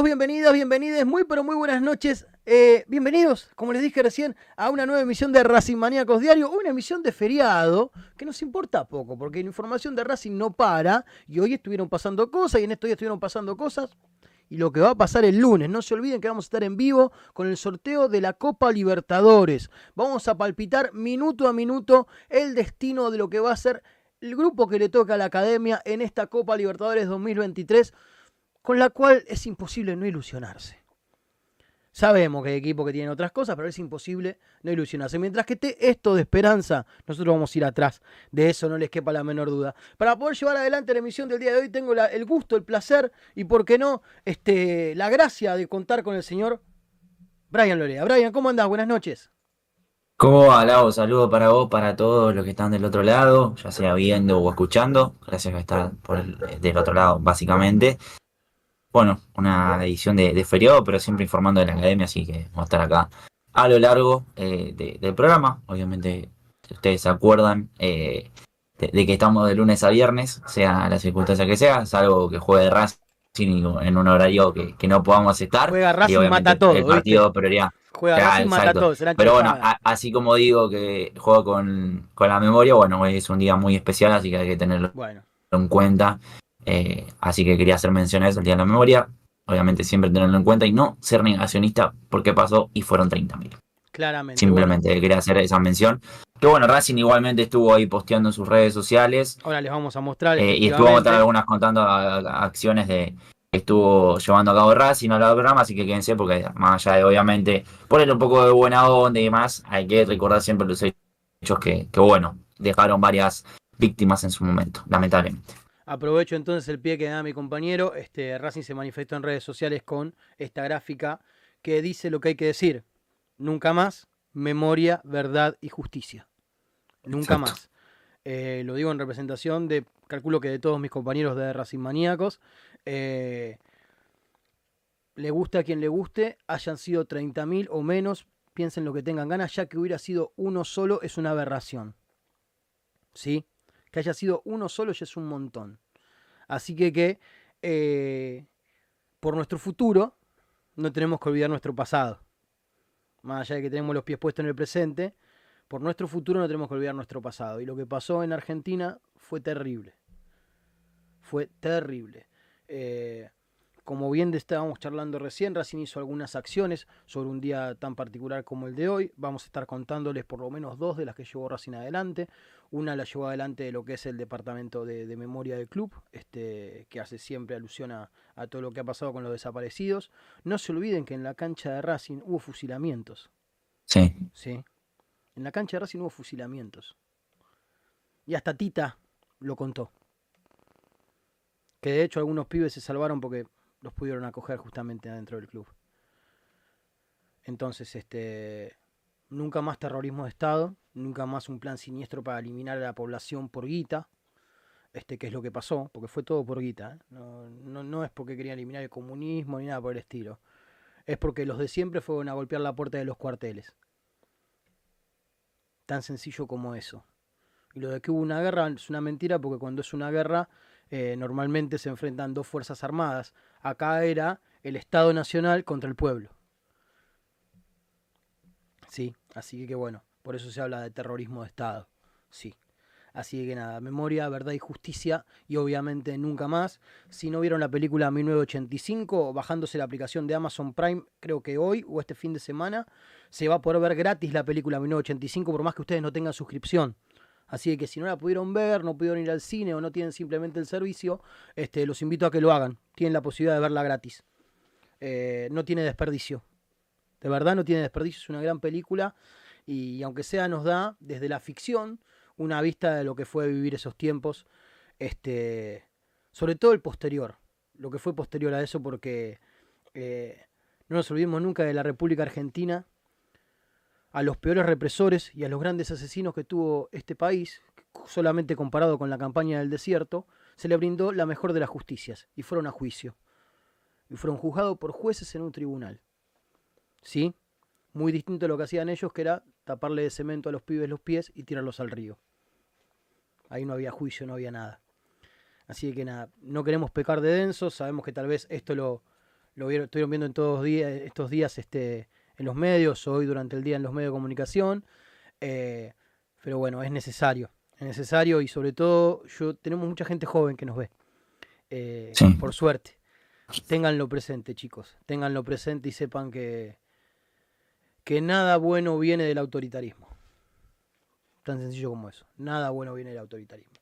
Bienvenidos, bienvenidas, bienvenides, muy pero muy buenas noches. Eh, bienvenidos, como les dije recién, a una nueva emisión de Racing Maníacos Diario, una emisión de feriado que nos importa poco, porque la información de Racing no para, y hoy estuvieron pasando cosas, y en estos días estuvieron pasando cosas, y lo que va a pasar el lunes. No se olviden que vamos a estar en vivo con el sorteo de la Copa Libertadores. Vamos a palpitar minuto a minuto el destino de lo que va a ser el grupo que le toca a la academia en esta Copa Libertadores 2023 con la cual es imposible no ilusionarse. Sabemos que hay equipos que tienen otras cosas, pero es imposible no ilusionarse. Mientras que esté esto de esperanza, nosotros vamos a ir atrás. De eso no les quepa la menor duda. Para poder llevar adelante la emisión del día de hoy, tengo el gusto, el placer y, por qué no, este, la gracia de contar con el señor Brian Lorea. Brian, ¿cómo andás? Buenas noches. ¿Cómo va, Lau? Saludo para vos, para todos los que están del otro lado, ya sea viendo o escuchando. Gracias por estar por el- del otro lado, básicamente. Bueno, una edición de, de feriado, pero siempre informando de la academia, así que vamos a estar acá a lo largo eh, de- del programa. Obviamente, si ustedes se acuerdan eh, de, de que estamos de lunes a viernes, sea la circunstancia que sea, salvo que juegue Racing en un horario que, que no podamos estar. Juega Racing, y mata todo, El ¿viste? partido prioridad. Juega Claro, Racing, mata todo. Pero bueno, a- así como digo que juego con, con la memoria, bueno, hoy es un día muy especial, así que hay que tenerlo Bueno, en cuenta. Eh, así que quería hacer mención a eso, el día de la memoria. Obviamente siempre tenerlo en cuenta y no ser negacionista porque pasó y fueron 30.000. claramente. Simplemente quería hacer esa mención. Que bueno, Racing igualmente estuvo ahí posteando en sus redes sociales ahora les vamos a mostrar. eh, y estuvo mostrando algunas contando a- a- acciones de que estuvo llevando a cabo Racing a del programa, así que quédense porque más allá de obviamente ponerle un poco de buena onda y demás, hay que recordar siempre los hechos que, que bueno, dejaron varias víctimas en su momento, lamentablemente. Aprovecho entonces el pie que da mi compañero. Este, Racing se manifestó en redes sociales con esta gráfica que dice lo que hay que decir. Nunca más, memoria, verdad y justicia. Nunca Exacto. más. Eh, lo digo en representación de, calculo que de todos mis compañeros de Racing Maníacos. Eh, le guste a quien le guste, hayan sido 30.000 o menos, piensen lo que tengan ganas, ya que hubiera sido uno solo es una aberración. ¿Sí? Que haya sido uno solo ya es un montón. Así que que eh, por nuestro futuro no tenemos que olvidar nuestro pasado. Más allá de que tenemos los pies puestos en el presente, por nuestro futuro no tenemos que olvidar nuestro pasado. Y lo que pasó en Argentina fue terrible. Fue terrible. Eh, como bien estábamos charlando recién, Racing hizo algunas acciones sobre un día tan particular como el de hoy. Vamos a estar contándoles por lo menos dos de las que llevó Racing adelante. Una la llevó adelante de lo que es el departamento de, de memoria del club, este, que hace siempre alusión a, a todo lo que ha pasado con los desaparecidos. No se olviden que en la cancha de Racing hubo fusilamientos. Sí, ¿sí? En la cancha de Racing hubo fusilamientos. Y hasta Tita lo contó. Que de hecho algunos pibes se salvaron porque los pudieron acoger justamente adentro del club. Entonces, este, Nunca más terrorismo de Estado, nunca más un plan siniestro para eliminar a la población por guita, este, que es lo que pasó, porque fue todo por guita. ¿eh? No, no, no es porque querían eliminar el comunismo ni nada por el estilo. Es porque los de siempre fueron a golpear la puerta de los cuarteles. Tan sencillo como eso. Y lo de que hubo una guerra es una mentira porque cuando es una guerra eh, normalmente se enfrentan dos fuerzas armadas. Acá era el Estado Nacional contra el pueblo. Sí, así que bueno, por eso se habla de terrorismo de Estado. Sí. Así que nada, memoria, verdad y justicia y obviamente nunca más. Si no vieron la película 1985, bajándose la aplicación de Amazon Prime, creo que hoy o este fin de semana, se va a poder ver gratis la película 1985 por más que ustedes no tengan suscripción. Así que si no la pudieron ver, no pudieron ir al cine o no tienen simplemente el servicio, este, los invito a que lo hagan. Tienen la posibilidad de verla gratis. Eh, no tiene desperdicio. De verdad no tiene desperdicio, es una gran película y aunque sea nos da desde la ficción una vista de lo que fue vivir esos tiempos, este, sobre todo el posterior, lo que fue posterior a eso porque eh, no nos olvidemos nunca de la República Argentina, a los peores represores y a los grandes asesinos que tuvo este país, solamente comparado con la campaña del desierto, se le brindó la mejor de las justicias y fueron a juicio. Y fueron juzgados por jueces en un tribunal. ¿Sí? Muy distinto a lo que hacían ellos, que era taparle de cemento a los pibes los pies y tirarlos al río. Ahí no había juicio, no había nada. Así que nada, no queremos pecar de densos, sabemos que tal vez esto lo, lo vieron, estuvieron viendo en todos días, estos días este, en los medios, hoy durante el día en los medios de comunicación. Eh, pero bueno, es necesario. Es necesario y sobre todo yo tenemos mucha gente joven que nos ve. Eh, por suerte. Ténganlo presente, chicos. Ténganlo presente y sepan que, que nada bueno viene del autoritarismo. Tan sencillo como eso. Nada bueno viene del autoritarismo.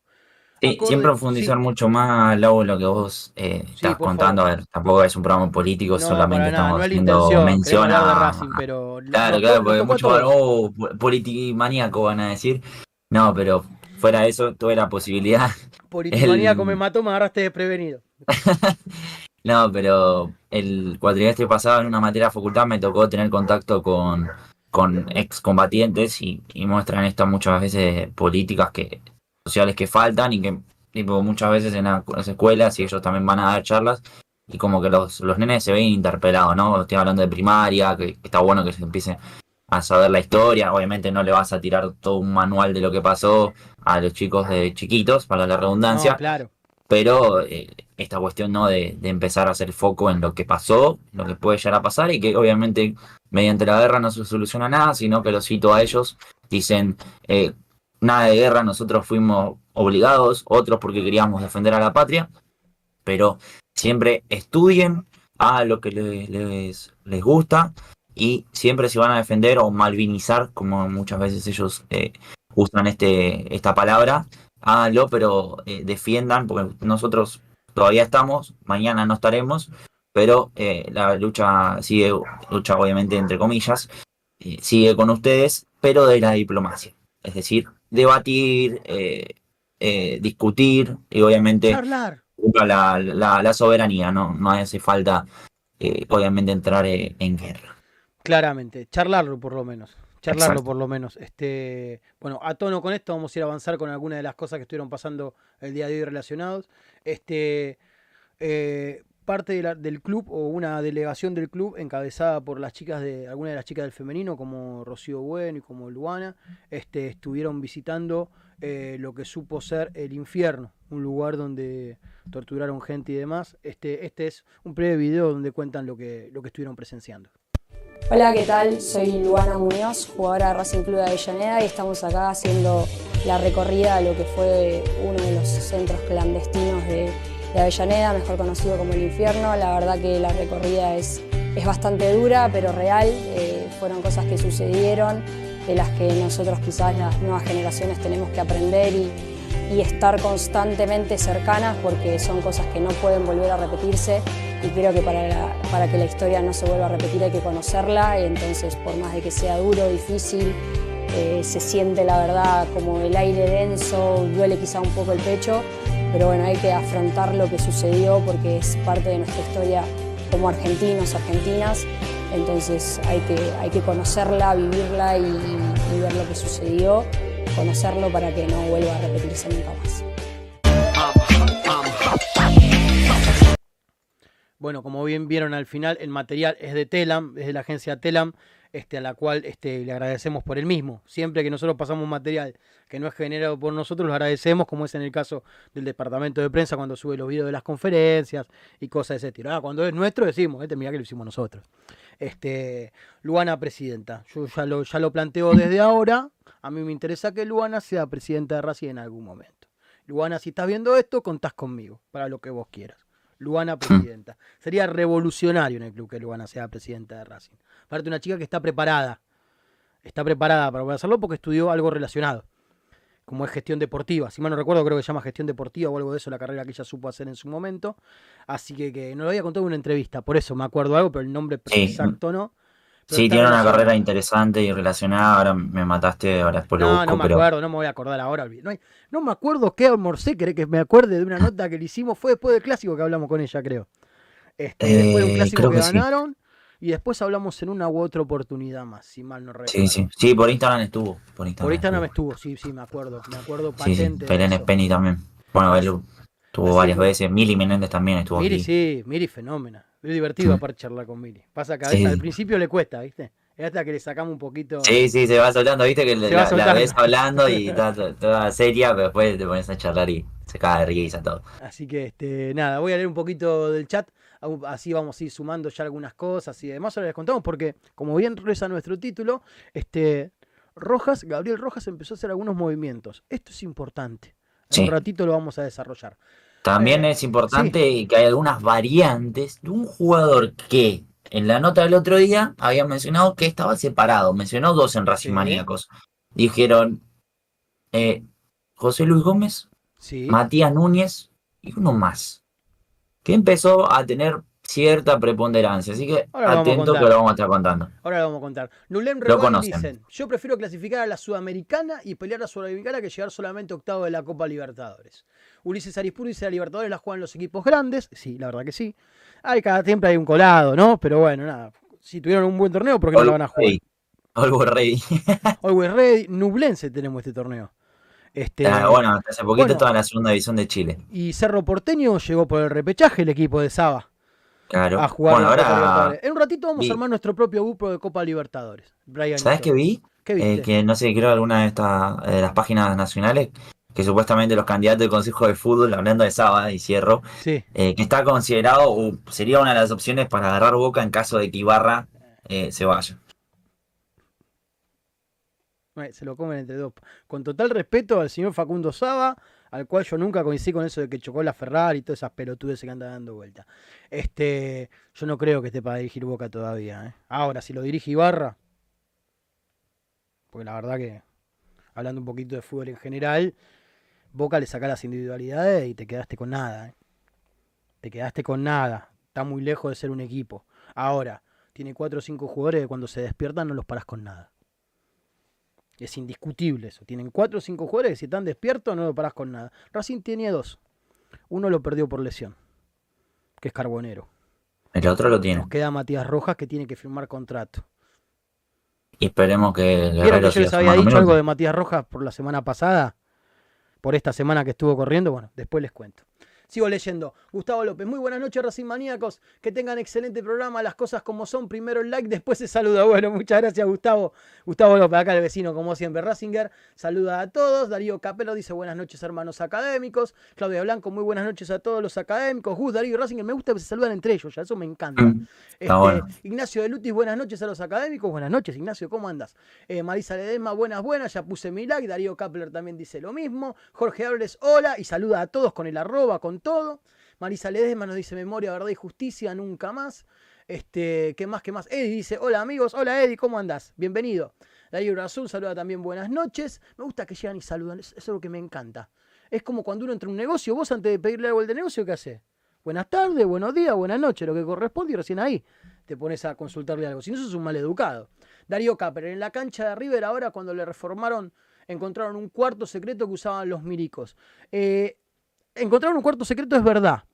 Sí, sin profundizar mucho más, Lau, lo que vos eh, estás contando. A ver, tampoco es un programa político, solamente estamos haciendo mención a. claro, claro, porque muchos oh, politimaníaco van a decir. No, pero fuera de eso, tuve la posibilidad. Politimaníaco me mató, me agarraste desprevenido. no, pero el cuatrimestre pasado en una materia de facultad me tocó tener contacto con, con excombatientes y, y muestran estas muchas veces políticas que sociales que faltan y que tipo, muchas veces en, las escuelas y ellos también van a dar charlas y como que los, los nenes se ven interpelados, ¿no? Estoy hablando de primaria, que, está bueno que se empiece a saber la historia, obviamente no le vas a tirar todo un manual de lo que pasó a los chicos de chiquitos, para la redundancia, claro. pero eh, esta cuestión no de, de, empezar a hacer foco en lo que pasó, lo que puede llegar a pasar y que obviamente mediante la guerra no se soluciona nada, sino que lo cito a ellos, dicen, eh, nada de guerra, nosotros fuimos obligados, otros porque queríamos defender a la patria, pero siempre estudien a lo que les, les, gusta y siempre se van a defender o malvinizar, como muchas veces ellos eh, usan este, esta palabra, háganlo, pero eh, defiendan, porque nosotros todavía estamos, mañana no estaremos, pero eh, la lucha sigue, lucha obviamente entre comillas, sigue con ustedes, pero de la diplomacia. Es decir, debatir, eh, eh, discutir y obviamente La, la, soberanía, no, no hace falta eh, obviamente entrar en guerra. Claramente, charlarlo por lo menos. Charlarlo por lo menos. Este, bueno, a tono con esto vamos a ir a avanzar con algunas de las cosas que estuvieron pasando el día de hoy relacionados. Este, parte del club o una delegación del club encabezada por las chicas de algunas de las chicas del femenino como Rocío Bueno y como Luana este, estuvieron visitando eh, lo que supo ser el infierno un lugar donde torturaron gente y demás este, este es un breve video donde cuentan lo que, lo que estuvieron presenciando Hola, ¿qué tal? Soy Luana Muñoz, jugadora de Racing Club de Avellaneda y estamos acá haciendo la recorrida de lo que fue uno de los centros clandestinos de de Avellaneda, mejor conocido como el infierno. La verdad que la recorrida es, es bastante dura, pero real. Eh, fueron cosas que sucedieron, de las que nosotros quizás las nuevas generaciones tenemos que aprender y, estar constantemente cercanas porque son cosas que no pueden volver a repetirse y creo que para, para que la historia no se vuelva a repetir hay que conocerla y entonces por más de que sea duro, difícil, eh, se siente la verdad como el aire denso, duele quizá un poco el pecho, pero bueno, hay que afrontar lo que sucedió porque es parte de nuestra historia como argentinos, argentinas, Entonces hay que, hay que conocerla, vivirla y, y ver lo que sucedió, conocerlo para que no vuelva a repetirse nunca más. Bueno, como bien vieron al final, el material es de Telam, es de la agencia Telam, este, a la cual este, le agradecemos por el mismo. Siempre que nosotros pasamos material que no es generado por nosotros, lo agradecemos, como es en el caso del departamento de prensa cuando sube los videos de las conferencias y cosas de ese estilo. Ah, cuando es nuestro decimos, este mira que lo hicimos nosotros. Este, Luana presidenta, yo ya lo, ya lo planteo desde ahora, a mí me interesa que Luana sea presidenta de Racing en algún momento. Luana, si estás viendo esto, contás conmigo, para lo que vos quieras. Luana presidenta. Sería revolucionario en el club que Luana sea presidenta de Racing. Aparte, una chica que está preparada. Está preparada para poder hacerlo porque estudió algo relacionado. Como es gestión deportiva. Si mal no recuerdo, creo que se llama gestión deportiva o algo de eso, la carrera que ella supo hacer en su momento. Así que, que no lo había contado en una entrevista. Por eso me acuerdo algo, pero el nombre Sí. exacto no. Pero Sí, tiene una carrera interesante y relacionada. Ahora me mataste, ahora después lo No, busco, no me pero. acuerdo, no me voy a acordar ahora. No, hay- no me acuerdo qué almorcé, querés que me acuerde de una nota que le hicimos. Fue después del clásico que hablamos con ella, creo. Este, después de un Eh, clásico que, sí. Y después hablamos en una u otra oportunidad más, si mal no recuerdo. Sí, sí. Sí, por Instagram estuvo. Por Instagram, Por Instagram estuvo. estuvo, sí, sí, me acuerdo. Me acuerdo Sí, sí. patente. eso. Penny también. Bueno, él estuvo Así varias que- veces. Mili Menéndez también estuvo Miri, aquí. sí, Miri, fenómena. Es divertido Sí. aparte charlar con Miri. Pasa que a Sí. veces al principio le cuesta, ¿viste? Es hasta que le sacamos un poquito. Sí, sí, se va soltando, viste que Se la, la ves hablando y está to- toda seria, pero después te pones a charlar y se cae de risa todo. Así que, este, nada, voy a leer un poquito del chat. Así vamos a ir sumando ya algunas cosas y demás. Ahora les contamos porque, como bien reza nuestro título, este, Rojas, Gabriel Rojas empezó a hacer algunos movimientos. Esto es importante. En un ratito lo vamos a desarrollar. También Eh, es importante que hay algunas variantes de un jugador que en la nota del otro día había mencionado que estaba separado. Mencionó dos en Racing Sí. Maníacos. Dijeron eh, José Luis Gómez. Matías Núñez y uno más. Que empezó a tener cierta preponderancia. Así que Ahora atento que lo vamos a estar contando. Ahora lo vamos a contar. Nulem conocen. dicen, yo prefiero clasificar a la Sudamericana y pelear a la Sudamericana que llegar solamente octavo de la Copa Libertadores. Ulises Arispuro dice, la Libertadores la juegan los equipos grandes. Sí, la verdad que sí. Hay cada siempre hay un colado, ¿no? Pero bueno, nada. Si tuvieron un buen torneo, ¿por qué no lo van a jugar? Always ready. Always Ready, Nublense tenemos este torneo. Este, Ah, bueno, hace poquito bueno. estaba en la segunda división de Chile. Y Cerro Porteño llegó por el repechaje el equipo de Saba Claro. a jugar Bueno, ahora. En un ratito vamos vi- a armar nuestro propio grupo de Copa Libertadores. Brian ¿sabes qué vi? ¿Qué Eh, que no sé, creo alguna de estas de las páginas nacionales, que supuestamente los candidatos del Consejo de Fútbol, hablando de Saba y cierro, Sí. eh, que está considerado o sería una de las opciones para agarrar boca en caso de que Ibarra eh, se vaya. Eh, Se lo comen entre dos. Con total respeto al señor Facundo Saba, al cual yo nunca coincidí con eso de que chocó la Ferrari y todas esas pelotudes que andan dando vuelta. Este, yo no creo que esté para dirigir Boca todavía. ¿eh? Ahora, si lo dirige Ibarra, porque la verdad que, hablando un poquito de fútbol en general, Boca le saca las individualidades y te quedaste con nada. ¿eh? Te quedaste con nada. Está muy lejos de ser un equipo. Ahora, tiene cuatro o cinco jugadores que cuando se despiertan no los paras con nada. Es indiscutible eso. Tienen cuatro o cinco jugadores que si están despiertos no lo parás con nada. Racing tenía dos. Uno lo perdió por lesión, que es Carbonero. El otro lo tiene. Nos queda Matías Rojas que tiene que firmar contrato. Y esperemos que ¿Vieron que yo les había dicho algo de Matías Rojas por la semana pasada? Por esta semana que estuvo corriendo. Bueno, después les cuento. Sigo leyendo. Gustavo López, muy buenas noches, Racing Maníacos. Que tengan excelente programa. Las cosas como son. Primero el like, después se saluda. Bueno, muchas gracias, Gustavo. Gustavo López, acá el vecino, como siempre, Racinger. Saluda a todos. Darío Capelo dice buenas noches, hermanos académicos. Claudia Blanco, muy buenas noches a todos los académicos. Gus, Darío y Racinger, me gusta que se saludan entre ellos, ya eso me encanta. Mm, Este, bueno. Ignacio de Lutis, buenas noches a los académicos. Buenas noches, Ignacio, ¿cómo andas? Eh, Marisa Ledesma, buenas, buenas. Ya puse mi like. Darío Kapler también dice lo mismo. Jorge Ables, hola. Y saluda a todos con el arroba, con todo. Marisa Ledesma nos dice memoria, verdad y justicia, nunca más. Este, ¿qué más, qué más? Eddie dice, hola amigos, hola Eddie, ¿cómo andás? Bienvenido. Darío Azul saluda también buenas noches. Me gusta que llegan y saludan, es lo que me encanta. Es como cuando uno entra a un negocio, vos antes de pedirle algo al de negocio, ¿qué haces? Buenas tardes, buenos días, buenas noches, lo que corresponde y recién ahí te pones a consultarle algo. Si no, sos un mal educado. Darío Capper, en la cancha de River ahora cuando le reformaron, encontraron un cuarto secreto que usaban los milicos. Eh, encontraron un cuarto secreto, es verdad.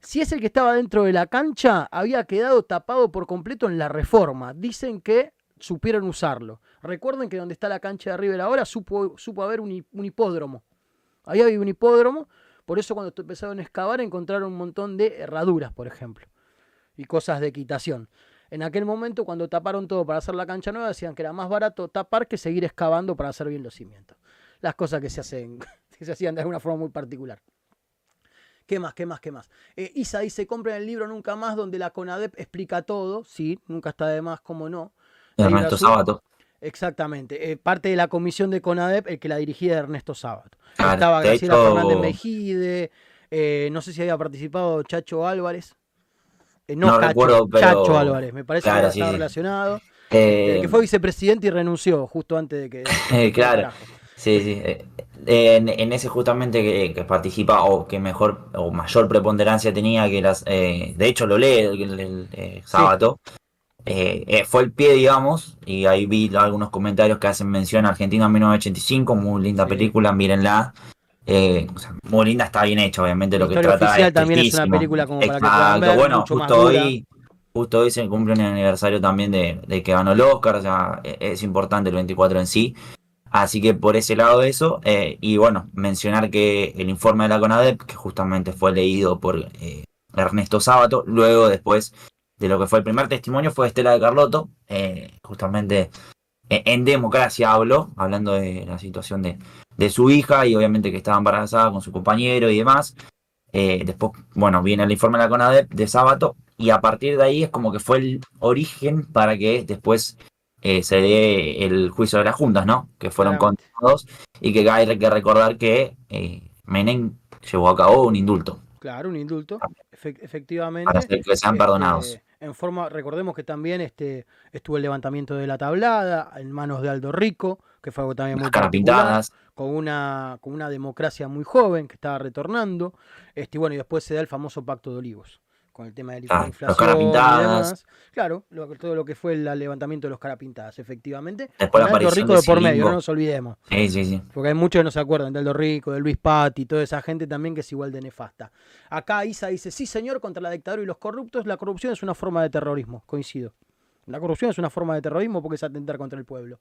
Si es el que estaba dentro de la cancha, había quedado tapado por completo en la reforma. Dicen que supieron usarlo. Recuerden que donde está la cancha de River ahora supo, supo haber un, un hipódromo. Ahí había un hipódromo, por eso cuando empezaron a excavar encontraron un montón de herraduras, por ejemplo, y cosas de equitación. En aquel momento, cuando taparon todo para hacer la cancha nueva, decían que era más barato tapar que seguir excavando para hacer bien los cimientos. Las cosas que se hacen, que se hacían de alguna forma muy particular. ¿Qué más? ¿Qué más? ¿Qué más? Eh, Isa dice, compren el libro Nunca Más, donde la CONADEP explica todo. Sí, nunca está de más, cómo no. Ernesto Sábato. Exactamente. Eh, parte de la comisión de CONADEP, el que la dirigía Ernesto Sábato. Claro, Estaba Graciela hecho- Fernández Mejide. eh, no sé si había participado Chacho Álvarez. Eh, no, No Cacho, recuerdo, pero- Chacho Álvarez, me parece Claro, que sí, estaba sí. relacionado. El que fue vicepresidente y renunció justo antes de que. Claro. Sí, sí. eh, En, en ese justamente que, que participa o que mejor o mayor preponderancia tenía que las... eh, de hecho lo lee el, el- el, eh, sábado. Eh, eh, fue el pie, digamos, y ahí vi algunos comentarios que hacen mención a Argentina en 1985, muy linda Sí. película, mírenla. Eh, o sea, muy linda, está bien hecha, obviamente lo que trata oficial también es una película como para que Exacto, puedan ver, bueno, justo hoy, justo hoy se cumple un aniversario también de, de que ganó el Oscar, o sea, e- es importante el 24 en sí. Así que por ese lado eso, eh, y bueno, mencionar que el informe de la CONADEP, que justamente fue leído por eh, Ernesto Sábato, luego después de lo que fue el primer testimonio fue Estela de Carlotto, eh, justamente eh, en democracia habló, hablando de la situación de, de su hija y obviamente que estaba embarazada con su compañero y demás. Después, bueno, viene el informe de la CONADEP de Sábato y a partir de ahí es como que fue el origen para que después eh, se dé el juicio de las juntas, ¿no? Que fueron Claramente. condenados y que hay que recordar que eh, Menem llevó a cabo un indulto Claro, un indulto, efe- efectivamente. para hacer que sean Este, perdonados. En forma, recordemos que también este, estuvo el levantamiento de la tablada en manos de Aldo Rico, que fue algo también muy Las caras particular, pintadas. con una, con una democracia muy joven que estaba retornando. Este, y bueno, y después se da el famoso Pacto de Olivos, con el tema de la Ah, los inflación caras y pintadas. demás. Claro, lo- todo lo que fue el levantamiento de los carapintadas, efectivamente. Después la Aldo Rico de por medio, no nos olvidemos. Sí, sí, sí. Porque hay muchos que no se acuerdan de Aldo Rico, de Luis Patti, toda esa gente también que es igual de nefasta. Acá Isa dice, sí señor, contra la dictadura y los corruptos, la corrupción es una forma de terrorismo, coincido. La corrupción es una forma de terrorismo porque es atentar contra el pueblo.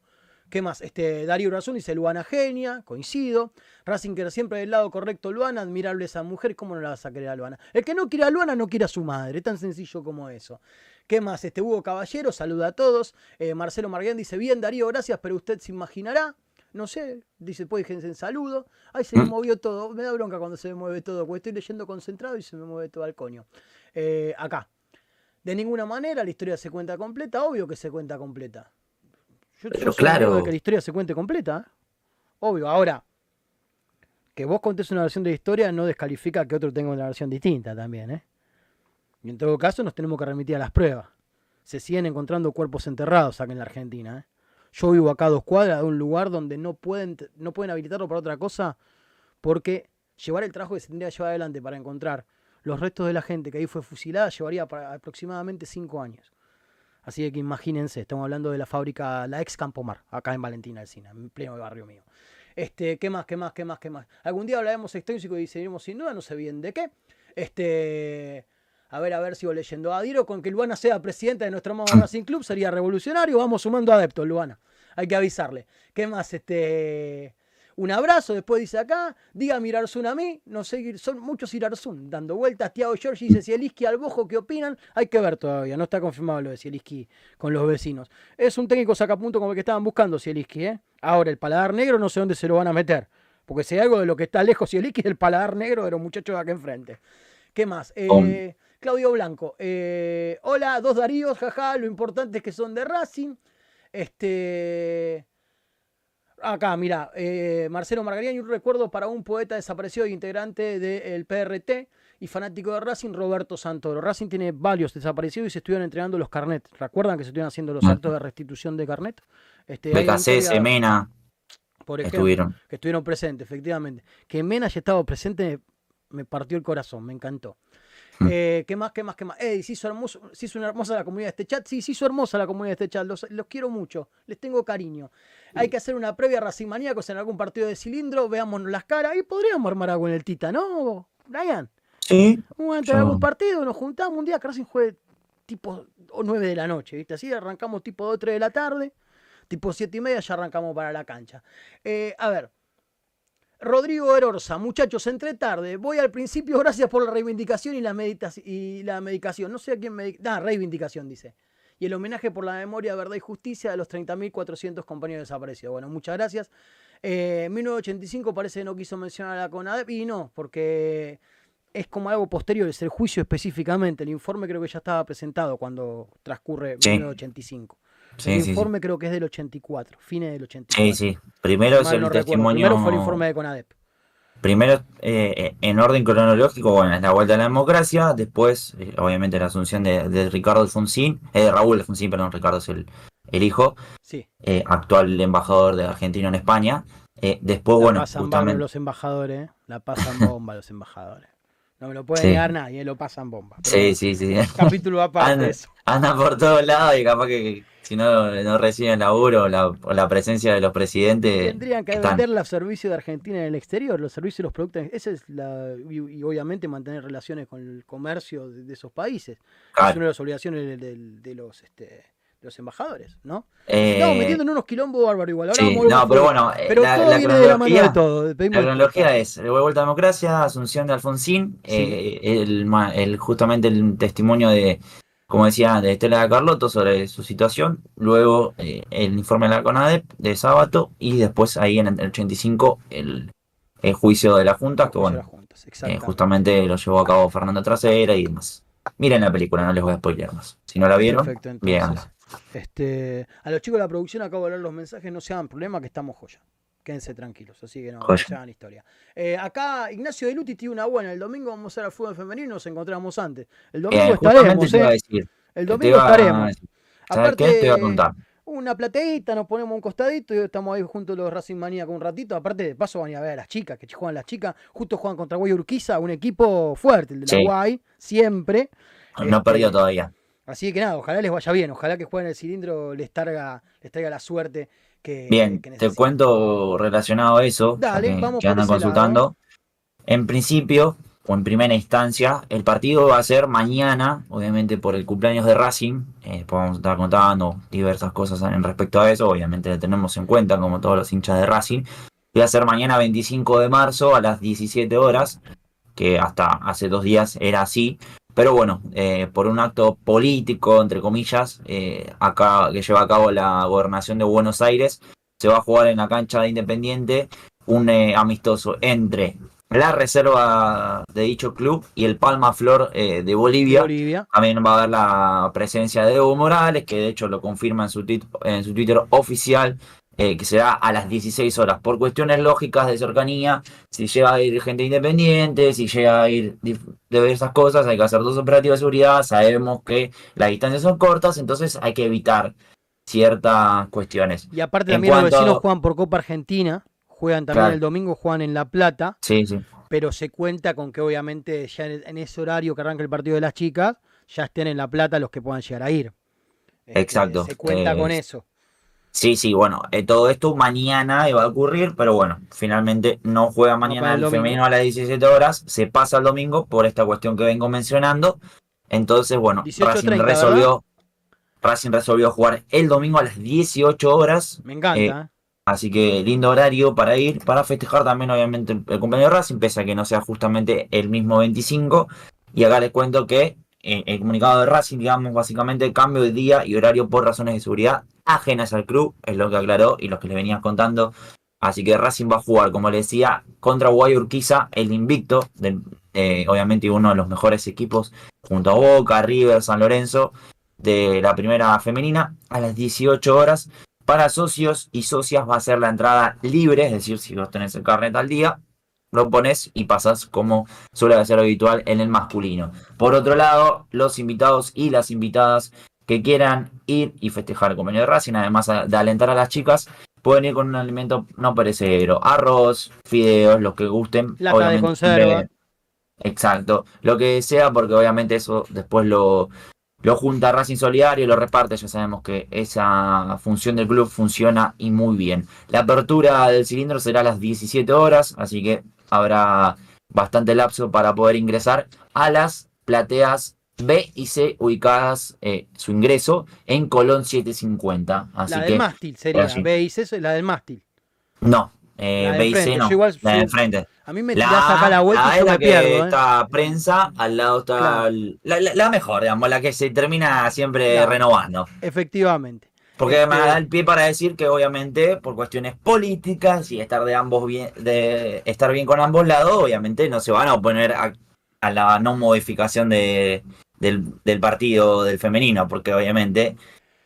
¿Qué más? Este, Darío Urazún dice Luana genia, coincido. Que siempre del lado correcto Luana, admirable esa mujer, ¿cómo no la vas a querer a Luana? El que no quiere a Luana no quiere a su madre, tan sencillo como eso. ¿Qué más? Este Hugo Caballero, saluda a todos. Eh, Marcelo Marguén dice, bien Darío, gracias, pero usted se imaginará. No sé, dice, pues déjense en saludo. Ay, se me Mm. movió todo. Me da bronca cuando se me mueve todo, porque estoy leyendo concentrado y se me mueve todo al coño. Eh, acá. De ninguna manera la historia se cuenta completa, obvio que se cuenta completa. Yo, yo Pero amigo claro. de que la historia se cuente completa. ¿eh? Obvio, ahora, que vos contés una versión de la historia no descalifica que otro tenga una versión distinta también, ¿eh? Y en todo caso nos tenemos que remitir a las pruebas. Se siguen encontrando cuerpos enterrados acá en la Argentina, ¿eh? Yo vivo acá a dos cuadras de un lugar donde no pueden, no pueden habilitarlo para otra cosa porque llevar el trabajo que se tendría que llevar adelante para encontrar los restos de la gente que ahí fue fusilada llevaría para aproximadamente cinco años. Así que imagínense, estamos hablando de la fábrica, la ex Campomar, acá en Valentina Alcina, en pleno barrio mío. Este, ¿qué más, qué más, qué más, qué más? Algún día hablaremos extenso y diseñaremos sin duda, no sé bien de qué. Este, a ver, a ver, sigo leyendo. Adhiero con que Luana sea presidenta de nuestro amado Racing Club, sería revolucionario. Vamos sumando adeptos, Luana. Hay que avisarle. ¿Qué más? Este, un abrazo, después dice acá, diga Mirarzún a mí, no sé, son muchos Irarzún dando vueltas. Tiago Giorgi dice, Cieliski al Bojo, ¿qué opinan? Hay que ver todavía, no está confirmado lo de Cieliski con los vecinos. Es un técnico sacapunto como el que estaban buscando Cieliski, ¿eh? Ahora, el paladar negro no sé dónde se lo van a meter, porque si hay algo de lo que está lejos Cieliski es el paladar negro de los muchachos de acá enfrente. ¿Qué más? Eh. Claudio Blanco, eh, hola, dos Daríos, jaja, lo importante es que son de Racing. Este... Acá, mira, eh, Marcelo Margariani, un recuerdo para un poeta desaparecido y integrante del PRT y fanático de Racing, Roberto Santoro. Racing tiene varios desaparecidos y se estuvieron entregando los carnets. ¿Recuerdan que se estuvieron haciendo los Mm. actos de restitución de carnet? Este, BKC, Semena, por ejemplo, estuvieron. que estuvieron presentes, efectivamente. Que Mena haya estado presente me partió el corazón, me encantó. Mm. Eh, ¿Qué más, qué más, qué más? Ey, se hizo, hermoso, se hizo una hermosa la comunidad de este chat. Sí, se hizo hermosa la comunidad de este chat. Los, los quiero mucho, les tengo cariño. Hay que hacer una previa Racing Maníacos en algún partido de cilindro, veámonos las caras y podríamos armar algo en el Tita, ¿no, Brian? Sí, Un antes de algún partido nos juntamos un día que Racing juegue tipo o 9 de la noche, ¿viste? Así arrancamos tipo 2 3 de la tarde, tipo 7 y media ya arrancamos para la cancha. Eh, a ver, Rodrigo Erorza, muchachos, entré tarde. Voy al principio, gracias por la reivindicación y la, y la medicación. No sé a quién me... Ah, reivindicación, dice. Y el homenaje por la memoria, verdad y justicia de los 30.400 compañeros desaparecidos. Bueno, muchas gracias. Eh, 1985 parece que no quiso mencionar a la CONADEP y no, porque es como algo posterior, es el juicio específicamente. El informe creo que ya estaba presentado cuando transcurre Sí. 1985. Sí, el sí, sí. informe creo que es del 84, fines del 84. Sí, sí. Primero es el no testimonio. Primero fue el informe de CONADEP. Primero, eh, en orden cronológico, bueno, es la vuelta a la democracia. Después, eh, obviamente, la asunción de, de Ricardo Alfonsín, eh, de Raúl Alfonsín, perdón, Ricardo es el, el hijo, Sí. eh, actual embajador de Argentina en España. Eh, después, La bueno, pasan justamente. los embajadores, ¿eh? la pasan bomba los embajadores. No me lo puede negar nadie, lo pasan bomba. Pero Sí, sí, sí. Capítulo aparte Anda. de eso. Anda por todos lados y capaz que si no, no reciben laburo la, o la presencia de los presidentes. Tendrían que están. vender los servicios de Argentina en el exterior, los servicios y los productos. Esa es la. Y, y obviamente mantener relaciones con el comercio de, de esos países. Es una de las obligaciones de, de- de los este, de los embajadores, ¿no? eh, Estamos metiendo en unos quilombos bárbaros igual. Ahora sí, no, pero bueno, eh, Pero la, todo la viene de la mano de cronología. todo. pedimos La cronología es vuelta a la democracia, asunción de Alfonsín, eh, el, el- justamente el testimonio de, como decía, de Estela de Carlotto sobre su situación, luego eh, el informe de la CONADEP de sábado y después ahí en el 85 el, el juicio de la Junta, que bueno, juntas, eh, justamente lo llevó a cabo Fernando Trasera y demás. Miren la película, no les voy a spoilear más. Si no la vieron, véanla. Este, a los chicos de la producción acabo de leer los mensajes, no se hagan problema que estamos joya. Quédense tranquilos, así que no, no se hagan historia. Eh, acá Ignacio de Luti tiene una buena. El domingo vamos a ir al fútbol femenino, nos encontramos antes. El domingo Eh, estaremos, justamente te iba a ¿eh? decir, El te domingo iba estaremos. ¿sabes qué? Te iba a contar. una plateíta, nos ponemos un costadito y estamos ahí juntos los Racing Manía con un ratito. Aparte, de paso van a ir a ver a las chicas, que juegan las chicas. Justo juegan contra Guay Urquiza, un equipo fuerte, el de la Sí. Guay, siempre. No Este, perdió todavía. Así que nada, ojalá les vaya bien, ojalá que jueguen el cilindro, les traiga, les traiga la suerte que, Bien, que te cuento relacionado a eso, Dale, que, vamos que por andan lado, consultando. En principio, o en primera instancia, el partido va a ser mañana, obviamente por el cumpleaños de Racing. eh, después vamos a estar contando diversas cosas en respecto a eso, obviamente lo tenemos en cuenta como todos los hinchas de Racing. Va a ser mañana 25 de marzo a las 17 horas, que hasta hace dos días era así. Pero bueno, eh, por un acto político, entre comillas, eh, acá que lleva a cabo la gobernación de Buenos Aires, se va a jugar en la cancha de Independiente un eh, amistoso entre la reserva de dicho club y el Palma Flor eh, de Bolivia. Bolivia. También va a haber la presencia de Evo Morales, que de hecho lo confirma en su, en su Twitter oficial, eh, que será a las 16 horas. Por cuestiones lógicas de cercanía, si llega a ir gente independiente, si llega a ir diversas cosas, hay que hacer dos operativos de seguridad. Sabemos que las distancias son cortas, entonces hay que evitar ciertas cuestiones. Y aparte En también los cuanto- vecinos juegan por Copa Argentina, juegan también Claro. el domingo, juegan en La Plata, Sí, sí. pero se cuenta con que obviamente ya en, ese horario que arranca el partido de las chicas, ya estén en La Plata los que puedan llegar a ir. Este, Exacto, Se cuenta eh, con eso. Sí, sí, bueno, eh, todo esto mañana iba a ocurrir, pero bueno, finalmente no juega mañana el el femenino a las 17 horas, se pasa al domingo por esta cuestión que vengo mencionando. Entonces, bueno, 18:30, Racing resolvió, Racing resolvió jugar el domingo a las 18 horas, Me encanta. eh, ¿eh? así que lindo horario para ir, para festejar también obviamente el, el cumpleaños de Racing, pese a que no sea justamente el mismo 25. Y acá les cuento que eh, el comunicado de Racing, digamos, básicamente cambio de día y horario por razones de seguridad ajenas al club, es lo que aclaró y lo que les venía contando. Así que Racing va a jugar, como les decía, contra Guay Urquiza, el invicto, eh, obviamente uno de los mejores equipos, junto a Boca, River, San Lorenzo, de la primera femenina, a las 18 horas. Para socios y socias va a ser la entrada libre, es decir, si vos tenés el carnet al día, lo pones y pasas como suele ser habitual en el masculino. Por otro lado, los invitados y las invitadas que quieran ir y festejar el cumpleaños de Racing, además de alentar a las chicas, pueden ir con un alimento no perecedero, arroz, fideos, lo que gusten. Lata de conserva. Exacto, lo que sea, porque obviamente eso después lo, lo junta Racing Solidario y lo reparte. Ya sabemos que esa función del club funciona y muy bien. La apertura del cilindro será a las 17 horas, así que habrá bastante lapso para poder ingresar a las plateas B y C ubicadas eh, su ingreso en Colón 750. Así la que, del mástil sería. B y C la del mástil. no, eh, B y C no, igual la de enfrente. A mí me La, acá la vuelta la y yo me que pierdo. ¿eh? está prensa, al lado está Claro. la, la- la mejor, digamos, la que se termina siempre Claro. renovando. Efectivamente. Porque me Este- da el pie para decir que obviamente por cuestiones políticas y estar de ambos bien, de estar bien con ambos lados, obviamente no se van a oponer a, a la no modificación de, del, del partido del femenino, porque obviamente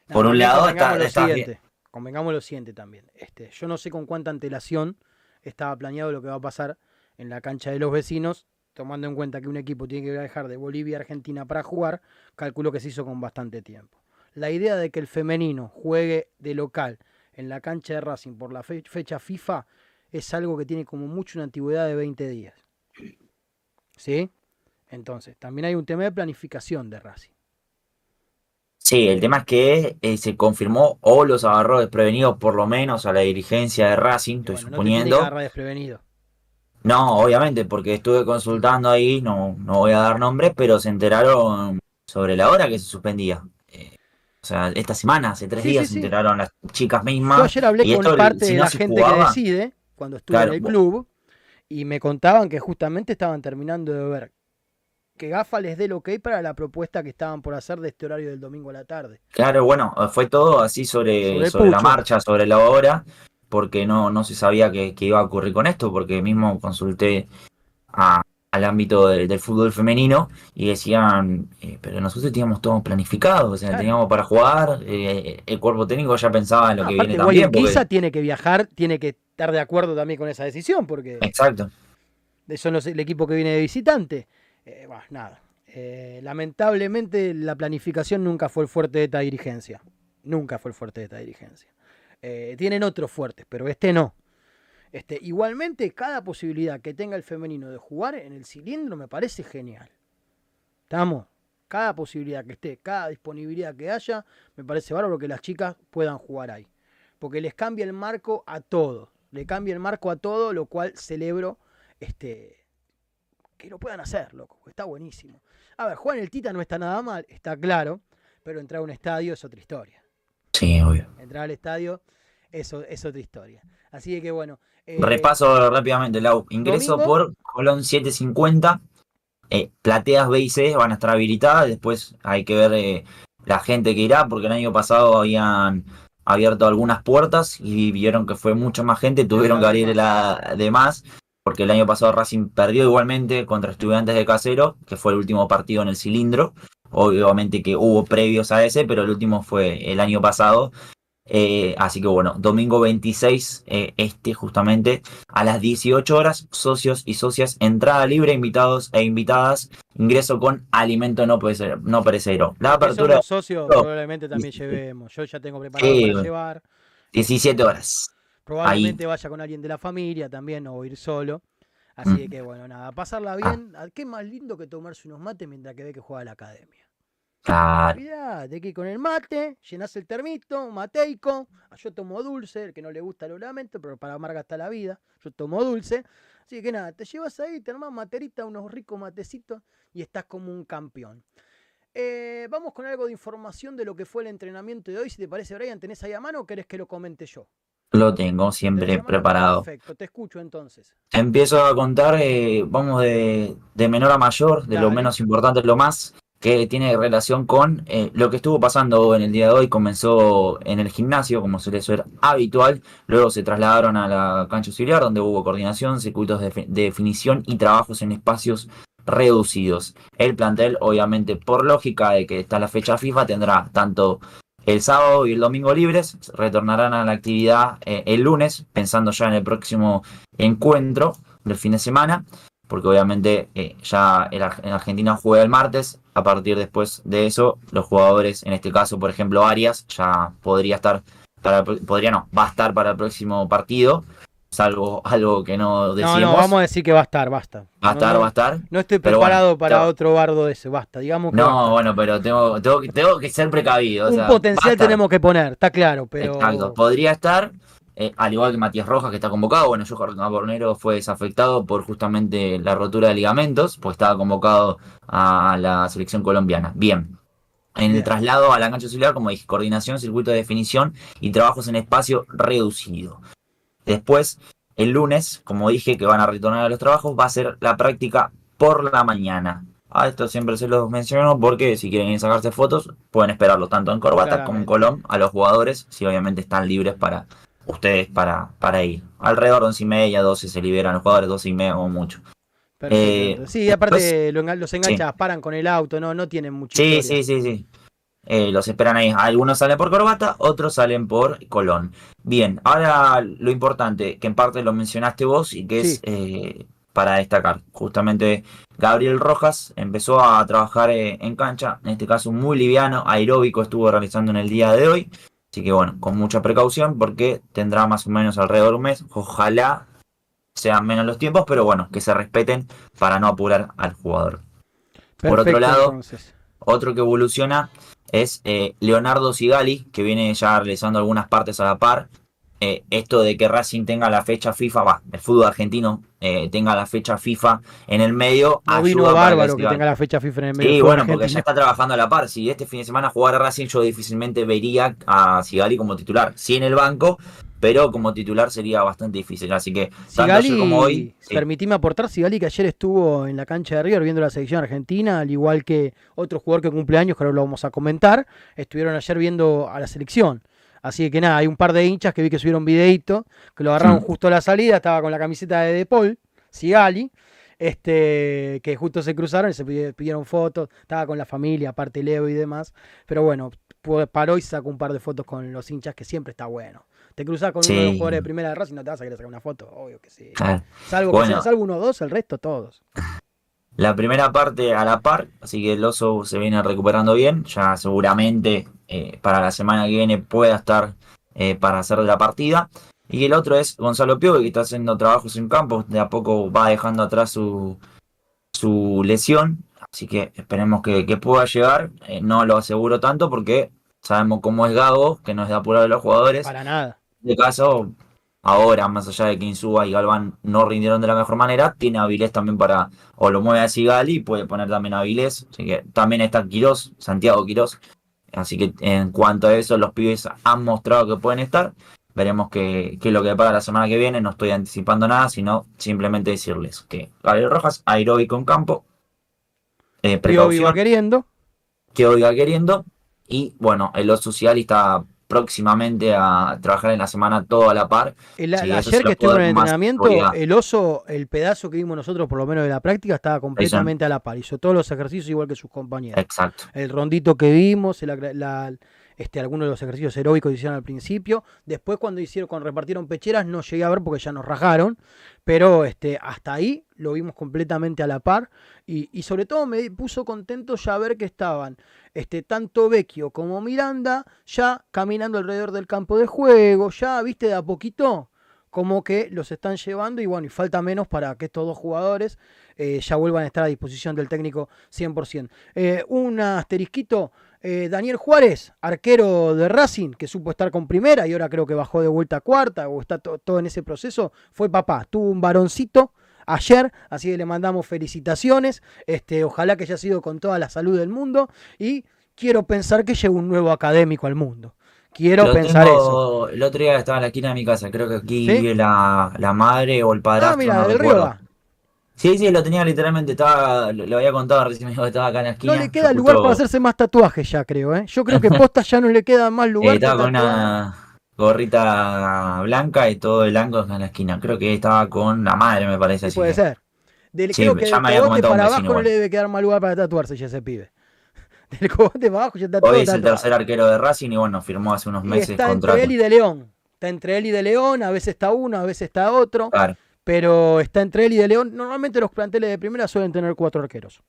No, Por un lado, está- lo está bien. Convengamos lo siguiente también. Este, yo no sé con cuánta antelación estaba planeado lo que va a pasar en la cancha de los vecinos, tomando en cuenta que un equipo tiene que viajar de Bolivia a Argentina para jugar, calculo que se hizo con bastante tiempo. La idea de que el femenino juegue de local en la cancha de Racing por la fe- fecha FIFA es algo que tiene como mucho una antigüedad de 20 días. ¿Sí? Entonces, también hay un tema de planificación de Racing. sí, el tema es que eh, se confirmó o los agarró desprevenidos por lo menos a la dirigencia de Racing, estoy Bueno, no te suponiendo. desprevenido. No, obviamente, porque estuve consultando ahí, no, no voy a dar nombres, pero se enteraron sobre la hora que se suspendía. Eh, sea, esta semana, hace tres Sí, días, sí, se enteraron las chicas Yo mismas. ayer hablé y con esto, parte si de no la gente que decide cuando estuve Claro, en el club y me contaban que justamente estaban terminando de ver que GAFA les dé el ok para la propuesta que estaban por hacer de este horario del domingo a la tarde. Claro, bueno, fue todo así sobre, Sobre la marcha, sobre la hora, porque no, no se sabía que, que iba a ocurrir con esto, porque mismo consulté a- al ámbito de- del fútbol femenino y decían, eh, pero nosotros teníamos todo planificado, o sea, Claro. teníamos para jugar, eh, el cuerpo técnico ya pensaba en lo No, que aparte, viene también. porque- Urquiza tiene que viajar, tiene que estar de acuerdo también con esa decisión, porque Exacto. son los, el equipo que viene de visitante. Eh, nada. Eh, lamentablemente la planificación nunca fue el fuerte de esta dirigencia. Nunca fue el fuerte de esta dirigencia. Tienen otros fuertes, pero este no. Este, igualmente, cada posibilidad que tenga el femenino de jugar en el cilindro me parece genial. ¿Estamos? Cada posibilidad que esté, cada disponibilidad que haya, me parece bárbaro que las chicas puedan jugar ahí. Porque les cambia el marco a todo. Le cambia el marco a todo, lo cual celebro este, que lo puedan hacer, loco. Está buenísimo. A ver, jugar en el Tita no está nada mal, está claro. Pero entrar a un estadio es otra historia. Sí, obvio. Entrar al estadio eso es otra historia. Así que bueno. Eh, Repaso rápidamente, Lau. Ingreso domingo. por Colón 750. Eh, plateas B y C van a estar habilitadas. Después hay que ver eh, la gente que irá, porque el año pasado habían abierto algunas puertas y vieron que fue mucha más gente. Tuvieron que abrir la de más, porque el año pasado Racing perdió igualmente contra Estudiantes de Casero, que fue el último partido en el cilindro. Obviamente que hubo previos a ese, pero el último fue el año pasado. Eh, así que bueno, domingo 26, eh, este justamente a las 18 horas, socios y socias, entrada libre, invitados e invitadas, ingreso con alimento no perecero. No perecero. La apertura socios, No. probablemente también llevemos. Yo ya tengo preparado para llevar. 17 horas. Probablemente vaya con alguien de la familia también o ir solo. Así Mm. que bueno, nada, pasarla Ah. bien. Ah, Qué más lindo que tomarse unos mates mientras que ve que juega a la academia. Claro. Olvidate que con el mate, llenás el termito, mateico. ah, Yo tomo dulce, el que no le gusta lo lamento, pero para Marga está la vida. Yo tomo dulce. Así que nada, te llevas ahí, te armás materita, unos ricos matecitos y estás como un campeón. Eh, vamos con algo de información de lo que fue el entrenamiento de hoy. Si te parece, Brian, ¿tenés ahí a mano o querés que lo comente yo? Lo tengo ¿Tenés siempre preparado. Perfecto, te escucho entonces. Empiezo a contar, eh, vamos de, de menor a mayor, de lo menos importante a lo más, que tiene relación con eh, lo que estuvo pasando en el día de hoy. Comenzó en el gimnasio, como suele ser habitual, luego se trasladaron a la cancha auxiliar, donde hubo coordinación, circuitos de, definición y trabajos en espacios reducidos. El plantel, obviamente, por lógica de que está la fecha FIFA, tendrá tanto el sábado y el domingo libres, retornarán a la actividad eh, el lunes, pensando ya en el próximo encuentro del fin de semana, porque obviamente eh, ya el en Argentina juega el martes, a partir después de eso, los jugadores, en este caso, por ejemplo, Arias, ya podría estar, para, podría no, va a estar para el próximo partido, salvo algo que no decimos, no, vamos a decir que va a estar, basta. va a estar, no, va a estar. No estoy preparado bueno, para otro bardo de ese, basta. Digamos que No, bueno, pero tengo, tengo, que- tengo que ser precavido. o un sea, potencial tenemos que poner, está claro, pero Exacto, podría estar. Eh, al igual que Matías Rojas, que está convocado. Bueno, Johan Bornero fue desafectado por justamente la rotura de ligamentos, pues estaba convocado a la selección colombiana. Bien. En el traslado a la cancha auxiliar, como dije, coordinación, circuito de definición y trabajos en espacio reducido. Después, el lunes, como dije, que van a retornar a los trabajos, va a ser la práctica por la mañana. A esto siempre se los menciono porque si quieren ir a sacarse fotos, pueden esperarlo tanto en Corbata como en. Colón a los jugadores, si obviamente están libres para ustedes para, para ir. Alrededor de 11 y media, 12 se liberan los jugadores, 12 y media como mucho. Eh, sí, aparte después- los enganchas, paran con el auto, no, no tienen mucho. Sí, sí, sí, sí. Eh, los esperan ahí. Algunos salen por Corbata, otros salen por Colón. Bien, ahora lo importante, que en parte lo mencionaste vos y que es eh, para destacar. Justamente Gabriel Rojas empezó a trabajar eh, en cancha, en este caso muy liviano, aeróbico estuvo realizando en el día de hoy. Así que bueno, con mucha precaución porque tendrá más o menos alrededor de un mes. Ojalá sean menos los tiempos, pero bueno, que se respeten para no apurar al jugador. Por otro lado, entonces. Otro que evoluciona es eh, Leonardo Sigali, que viene ya realizando algunas partes a la par. Eh, esto de que Racing tenga la fecha FIFA, va, el fútbol argentino eh, tenga la fecha FIFA en el medio. No vino bárbaro que Sigali- tenga la fecha FIFA en el medio. Sí, bueno, porque ya está trabajando a la par. Si este fin de semana jugara Racing, yo difícilmente vería a Sigali como titular. Sí en el banco, pero como titular sería bastante difícil. Así que, tanto ayer Sigali, como hoy. sí. permitime aportar, Sigali que ayer estuvo en la cancha de River viendo la selección argentina, al igual que otro jugador que cumple años, que ahora lo vamos a comentar, estuvieron ayer viendo a la selección. Así que nada, hay un par de hinchas que vi que subieron videito, que lo agarraron justo a la salida, estaba con la camiseta de De Paul, Sigali, este, que justo se cruzaron y se pidi- pidieron fotos, estaba con la familia, aparte Leo y demás, pero bueno, paró y sacó un par de fotos con los hinchas, que siempre está bueno. Te cruzas con uno de los jugadores de primera de Racing y no te vas a querer sacar una foto, obvio que sí. Claro. Salvo, Bueno. que salvo uno o dos, el resto todos. La primera parte a la par, así que el oso se viene recuperando bien. Ya seguramente eh, para la semana que viene pueda estar eh, para hacer la partida. Y el otro es Gonzalo Pio, que está haciendo trabajos en campo. De a poco va dejando atrás su, su lesión. Así que esperemos que, que pueda llegar. Eh, no lo aseguro tanto porque sabemos cómo es Gago, que no es de apurar a los jugadores. Para nada. De caso, ahora, más allá de que Insúa y Galván no rindieron de la mejor manera, tiene a Avilés también para, o lo mueve a Sigali y puede poner también a Avilés. Así que también está Quirós, Santiago Quirós. Así que en cuanto a eso, los pibes han mostrado que pueden estar. Veremos qué, qué es lo que para la semana que viene. No estoy anticipando nada, sino simplemente decirles que Gabriel Rojas, aeróbico en campo. Eh, precaución iba queriendo. que oiga queriendo. Y bueno, el oso social está próximamente a trabajar en la semana todo a la par. El, Sí, ayer que puedo en el entrenamiento, seguridad. el oso, el pedazo que vimos nosotros, por lo menos de la práctica, estaba completamente a la par. Hizo todos los ejercicios igual que sus compañeros. Exacto. El rondito que vimos, agra- la- este, algunos de los ejercicios aeróbicos que hicieron al principio. Después, cuando hicieron, cuando repartieron pecheras, no llegué a ver porque ya nos rajaron. Pero este, hasta ahí lo vimos completamente a la par. Y, y sobre todo me puso contento ya ver que estaban este, tanto Vecchio como Miranda ya caminando alrededor del campo de juego. Ya, viste, de a poquito. Como que los están llevando y bueno, y falta menos para que estos dos jugadores eh, ya vuelvan a estar a disposición del técnico 100%. Eh, un asterisquito, eh, Daniel Juárez, arquero de Racing, que supo estar con primera y ahora creo que bajó de vuelta a cuarta o está to- todo en ese proceso, fue papá, tuvo un varoncito ayer, así que le mandamos felicitaciones, este, ojalá que haya sido con toda la salud del mundo y quiero pensar que llegó un nuevo académico al mundo. Quiero Lo pensar tengo- eso. El otro día estaba en la esquina de mi casa. Creo que aquí ¿Sí? vive la, la madre o el padrastro. Ah, mira, no del. Sí, sí, lo tenía literalmente. Estaba, lo, lo había contado recién. Que estaba acá en la esquina. No le queda lugar para hacerse más tatuajes ya, creo. ¿eh? Yo creo que posta ya no le queda más lugar. estaba con una gorrita blanca y todo el ángulo en la esquina. Creo que estaba con la madre, me parece. Sí, así puede que- ser. Del, Sí, creo que ya del me había comentado para abajo no le debe quedar más lugar para tatuarse ya ese pibe. Del para abajo ya está todo Hoy es el tercer arquero de Racing y bueno, firmó hace unos Y meses está contrato. entre él y de León. Está entre él y de León, a veces está uno, a veces está otro, Claro. Pero está entre él y de León. Normalmente los planteles de primera suelen tener cuatro arqueros.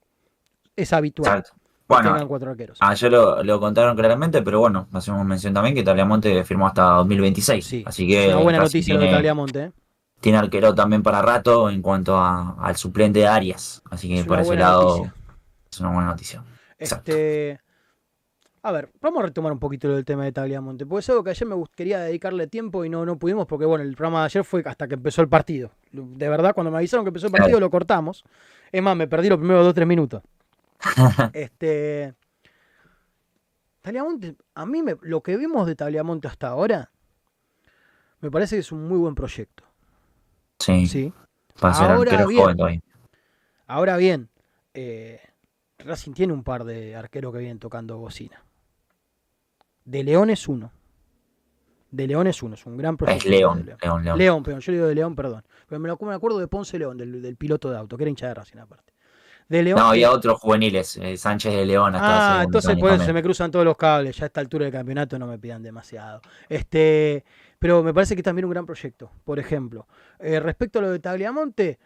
Es habitual Exacto. Bueno, cuatro arqueros. ayer lo, lo contaron claramente, pero bueno, hacemos mención también que Tagliamonte firmó hasta 2026. Sí, así que es una buena noticia lo de tiene, Tagliamonte. ¿eh? tiene arquero también para rato en cuanto a- al suplente de Arias. Así que Es por ese lado noticia. es una buena noticia. Exacto. Este, A ver, vamos a retomar un poquito lo del tema de Tagliamonte, porque es algo que ayer me quería dedicarle tiempo y no, no pudimos, porque bueno, el programa de ayer fue hasta que empezó el partido. De verdad, cuando me avisaron que empezó el partido, lo cortamos. Es más, me perdí los primeros dos o tres minutos. este. Tagliamonte, a mí me- lo que vimos de Tagliamonte hasta ahora, me parece que es un muy buen proyecto. Sí, ¿sí? para ser Ahora arquero bien. joven todavía. Ahora bien, eh, Racing tiene un par de arqueros que vienen tocando bocina. De León es uno. De León es uno, es un gran Es proyecto. León, de León, León. León, perdón, yo digo de León, perdón. Pero me, lo- me acuerdo de Ponce León, del, del piloto de auto, que era hincha de Racing aparte. De León. No, había que- otros juveniles, eh, Sánchez de León hasta Ah, entonces por eso se me cruzan todos los cables. Ya a esta altura del campeonato no me pidan demasiado. Este, pero me parece que es también un gran proyecto. Por ejemplo, eh, respecto a lo de Tagliamonte,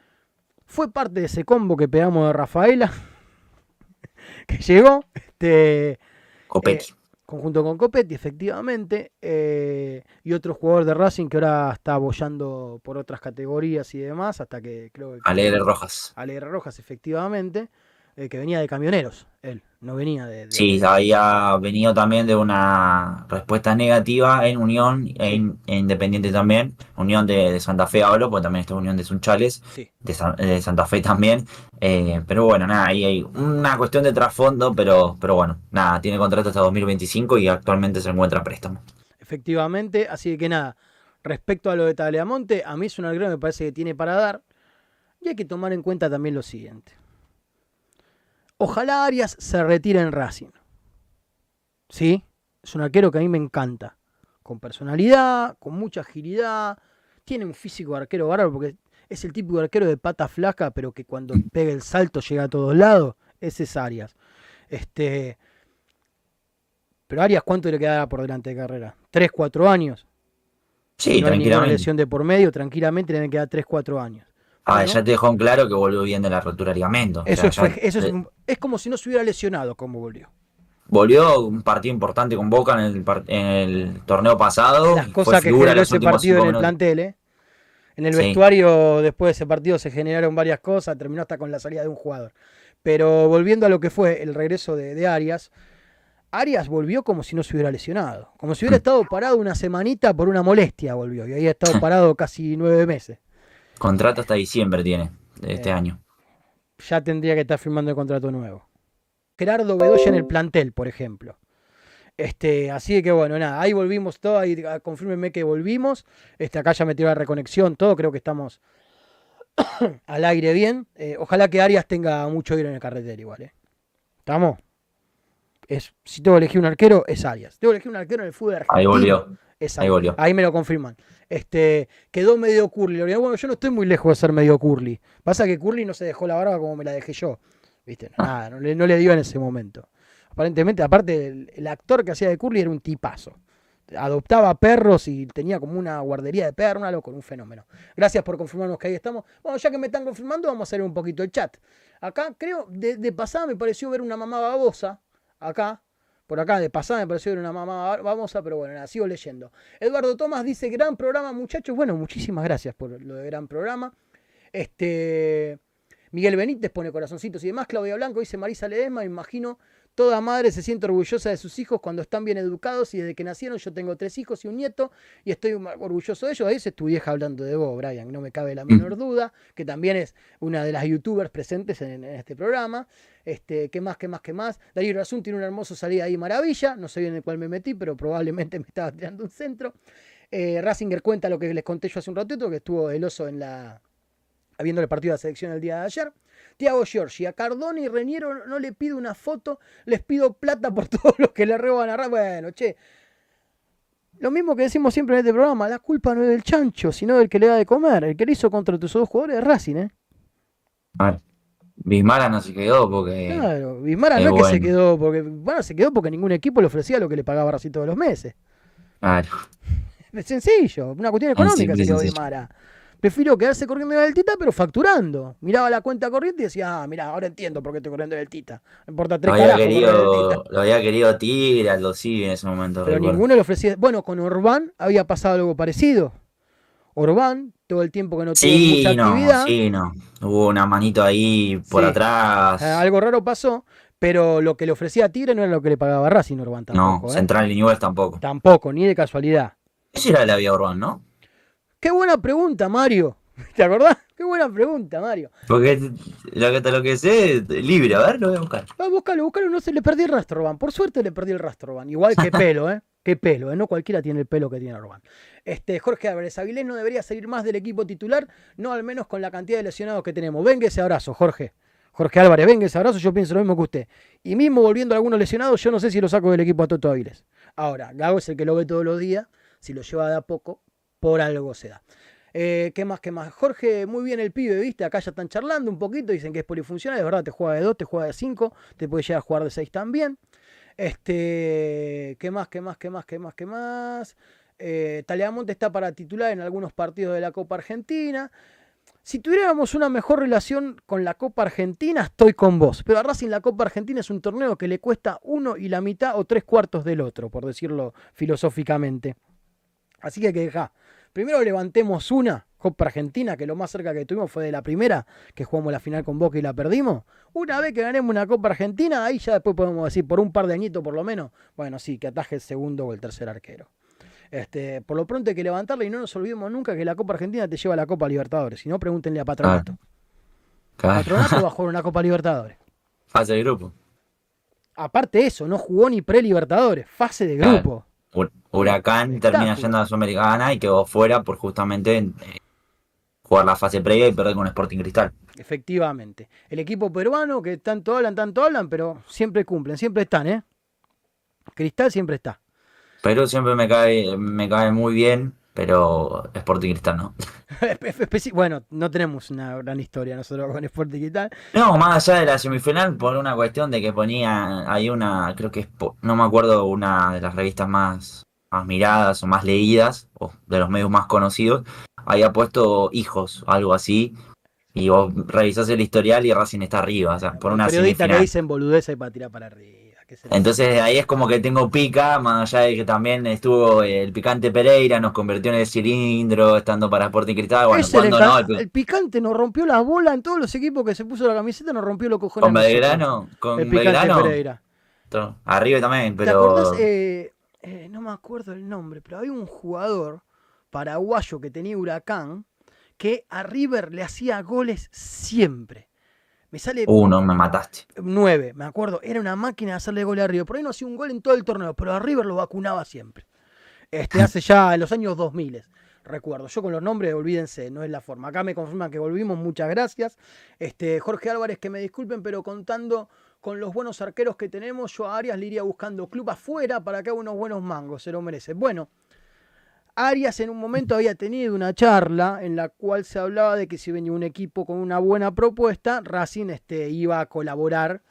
fue parte de ese combo que pegamos de Rafaela, que llegó, este, Copetti. Conjunto con Copetti, efectivamente, eh, y otro jugador de Racing que ahora está bollando por otras categorías y demás, hasta que creo que... Alegre Rojas. Alegre Rojas, efectivamente, eh, que venía de camioneros, él, no venía de... de- Sí, había venido también de una respuesta negativa en Unión e in- e Independiente también. Unión de, de Santa Fe hablo, porque también está Unión de Sunchales, Sí. de, de Santa Fe también. Eh, pero bueno, nada, ahí hay una cuestión de trasfondo, pero, pero bueno, nada, tiene contrato hasta 2025 y actualmente se encuentra a préstamo. Efectivamente, así que nada, respecto a lo de Tagliamonte, a mí es un arquero que me parece que tiene para dar, y hay que tomar en cuenta también lo siguiente. Ojalá Arias se retire en Racing. ¿Sí? Es un arquero que a mí me encanta. Con personalidad, con mucha agilidad. Tiene un físico de arquero bárbaro porque es el típico arquero de pata flaca, pero que cuando pega el salto llega a todos lados. Ese es Arias. Este, pero Arias, ¿cuánto le quedará por delante de carrera? ¿3, 4 años? Sí, no hay ninguna tranquilamente. lesión de por medio, tranquilamente le quedar 3, 4 años. Ah, Bueno. ya te dejó en claro que volvió bien de la rotura de ligamento. O Eso, sea, fue- ya- eso es, un- es como si no se hubiera lesionado como volvió. Volvió un partido importante con Boca en el, en el torneo pasado. Las cosas que generó ese partido en el plantel, ¿eh? En el Sí. vestuario, después de ese partido, se generaron varias cosas, terminó hasta con la salida de un jugador. Pero volviendo a lo que fue el regreso de, de Arias, Arias volvió como si no se hubiera lesionado. Como si hubiera estado parado una semanita por una molestia, volvió. Y había estado parado casi nueve meses. Contrato hasta diciembre tiene de este Eh, año. ya tendría que estar firmando el contrato nuevo. Gerardo Bedoya en el plantel, por ejemplo. Este, así que bueno, nada, ahí volvimos todo, ahí ah, confírmenme que volvimos. Este, acá ya metió la reconexión, todo, creo que estamos al aire bien. Eh, ojalá que Arias tenga mucho aire en el carretero igual, ¿eh? ¿Estamos? Es, si tengo que elegir un arquero, es Arias. Tengo que elegir un arquero en el fútbol argentino. Ahí volvió. Es ahí me lo confirman. Este, quedó medio curly. Bueno, yo no estoy muy lejos de ser medio curly. Pasa que curly no se dejó la barba como me la dejé yo. ¿Viste? Ah. Nada, no le, no le dio en ese momento. Aparentemente, aparte, el, el actor que hacía de curly era un tipazo. Adoptaba perros y tenía como una guardería de perros, una loco, un fenómeno. Gracias por confirmarnos que ahí estamos. Bueno, ya que me están confirmando, vamos a hacer un poquito el chat. Acá, creo, de, de pasada me pareció ver una mamá babosa. Acá, por acá, de pasada me pareció una mamá babosa, pero bueno, nada, sigo leyendo. Eduardo Tomás dice, gran programa, muchachos. Bueno, muchísimas gracias por lo de gran programa. Este. Miguel Benítez pone corazoncitos y demás. Claudia Blanco dice Marisa Ledesma, imagino toda madre se siente orgullosa de sus hijos cuando están bien educados y desde que nacieron yo tengo tres hijos y un nieto y estoy orgulloso de ellos. Ahí es tu vieja hablando de vos, Brian, no me cabe la menor duda, que también es una de las youtubers presentes en, en este programa. Este, ¿Qué más, qué más, qué más? Darío Razún tiene una hermosa salida ahí, maravilla. No sé bien en el cual me metí, pero probablemente me estaba tirando un centro. Eh, Rasinger cuenta lo que les conté yo hace un ratito, que estuvo el oso en la, habiendo el partido de la selección el día de ayer. Tiago Giorgi, a Cardone y Reñero no le pido una foto, les pido plata por todos los que le roban a Ra- Bueno, che. Lo mismo que decimos siempre en este programa, la culpa no es del chancho, sino del que le da de comer. El que le hizo contra tus dos jugadores es Racing, ¿eh? Ver, Bismara no se quedó porque. Claro, Bismara no es que se quedó, porque bueno, se quedó porque ningún equipo le ofrecía lo que le pagaba Racing todos los meses. Claro. Es sencillo, una cuestión económica se quedó. Bismara. Prefiero quedarse corriendo en el Tita, pero facturando. Miraba la cuenta corriente y decía, ah, mira, ahora entiendo por qué estoy corriendo en el Tita. Me importa Lo tres había, carajos en el querido, lo había querido Tigre, Aldo en ese momento. Pero recuerdo. ninguno le ofrecía. Bueno, con Orbán había pasado algo parecido. Orbán, todo el tiempo que no tuvo Sí, mucha no, actividad, sí, no. Hubo una manito ahí por Sí. atrás. eh, algo raro pasó. Pero lo que le ofrecía a Tigre no era lo que le pagaba Racing Orban tampoco. no, ¿eh? Central y Newell's tampoco. Tampoco, ni de casualidad. Ese era el Avia Urbán, ¿no? Qué buena pregunta, Mario. ¿Te acordás? Qué buena pregunta, Mario. Porque lo que, lo que sé, libre, a ver, lo voy a buscar. Ah, búscalo, búscalo, no se le perdí el rastro, Orban. Por suerte le perdí el rastro, Orban. Igual que pelo, ¿eh? Qué pelo, ¿eh? No cualquiera tiene el pelo que tiene Orban. Este, Jorge Álvarez, Avilés no debería salir más del equipo titular, no al menos con la cantidad de lesionados que tenemos. Venga ese abrazo, Jorge. Jorge Álvarez, venga ese abrazo, yo pienso lo mismo que usted. Y mismo volviendo a algunos lesionados, yo no sé si lo saco del equipo a Toto Avilés. Ahora, Gago es el que lo ve todos los días, si lo lleva de a poco, por algo se da. Eh, ¿Qué más? ¿Qué más? Jorge, muy bien el pibe, ¿viste? Acá ya están charlando un poquito, dicen que es polifuncional, es verdad, te juega de 2, te juega de 5, te puede llegar a jugar de 6 también. Este, ¿qué más? ¿Qué más? ¿Qué más? ¿Qué más? ¿Qué más? Eh, Taleamonte está para titular en algunos partidos de la Copa Argentina. Si tuviéramos una mejor relación con la Copa Argentina, estoy con vos. Pero a Racing la Copa Argentina es un torneo que le cuesta uno y la mitad o tres cuartos del otro, por decirlo filosóficamente. Así que hay que. Primero levantemos una Copa Argentina, que lo más cerca que tuvimos fue de la primera, que jugamos la final con Boca y la perdimos. Una vez que ganemos una Copa Argentina, ahí ya después podemos decir, por un par de añitos por lo menos, bueno, sí, que ataje el segundo o el tercer arquero. Este, por lo pronto hay que levantarla y no nos olvidemos nunca que la Copa Argentina te lleva a la Copa Libertadores. Si no, pregúntenle a Patronato. Claro. Patronato va a jugar una Copa Libertadores. Fase de grupo. Aparte de eso, no jugó ni pre-Libertadores, fase de grupo. Hu- Huracán termina yendo a la Sudamericana y quedó fuera por justamente eh, jugar la fase previa y perder con Sporting Cristal. Efectivamente. El equipo peruano que tanto hablan, tanto hablan, pero siempre cumplen, siempre están, ¿eh? Cristal siempre está. Pero siempre me cae, me cae muy bien, pero Sporting Cristal no. Bueno, no tenemos una gran historia nosotros con Sporting y tal. No, más allá de la semifinal, por una cuestión de que ponía, hay una, creo que es, no me acuerdo, una de las revistas más, más miradas o más leídas, o de los medios más conocidos, había puesto hijos, algo así, y vos revisás el historial y Racing está arriba, o sea, por una Periodistas que semifinal. dicen boludeza y para tirar para arriba. ¿Qué se le- Entonces ahí es como que tengo pica, más allá de que también estuvo el picante Pereira, nos convirtió en el cilindro, estando para Sporting Cristal, bueno, cuando no, el- el picante nos rompió la bola en todos los equipos que se puso la camiseta, nos rompió los cojones. con. Belgrano, con El picante Belgrano, Pereira. arriba también, ¿Te pero... acordás? Eh, eh, no me acuerdo el nombre, pero había un jugador paraguayo que tenía Huracán que a River le hacía goles siempre. Me sale Uh, no, me mataste. 9, me acuerdo. Era una máquina de hacerle gol a River. Por ahí no hacía un gol en todo el torneo, pero a River lo vacunaba siempre. Este, hace ya en los años 2000. Recuerdo, yo con los nombres, olvídense, no es la forma. Acá me confirman que volvimos, muchas gracias. Este, Jorge Álvarez, que me disculpen, pero contando con los buenos arqueros que tenemos, yo a Arias le iría buscando club afuera para que haga unos buenos mangos, se lo merece. Bueno, Arias en un momento había tenido una charla en la cual se hablaba de que si venía un equipo con una buena propuesta, Racing este, iba a colaborar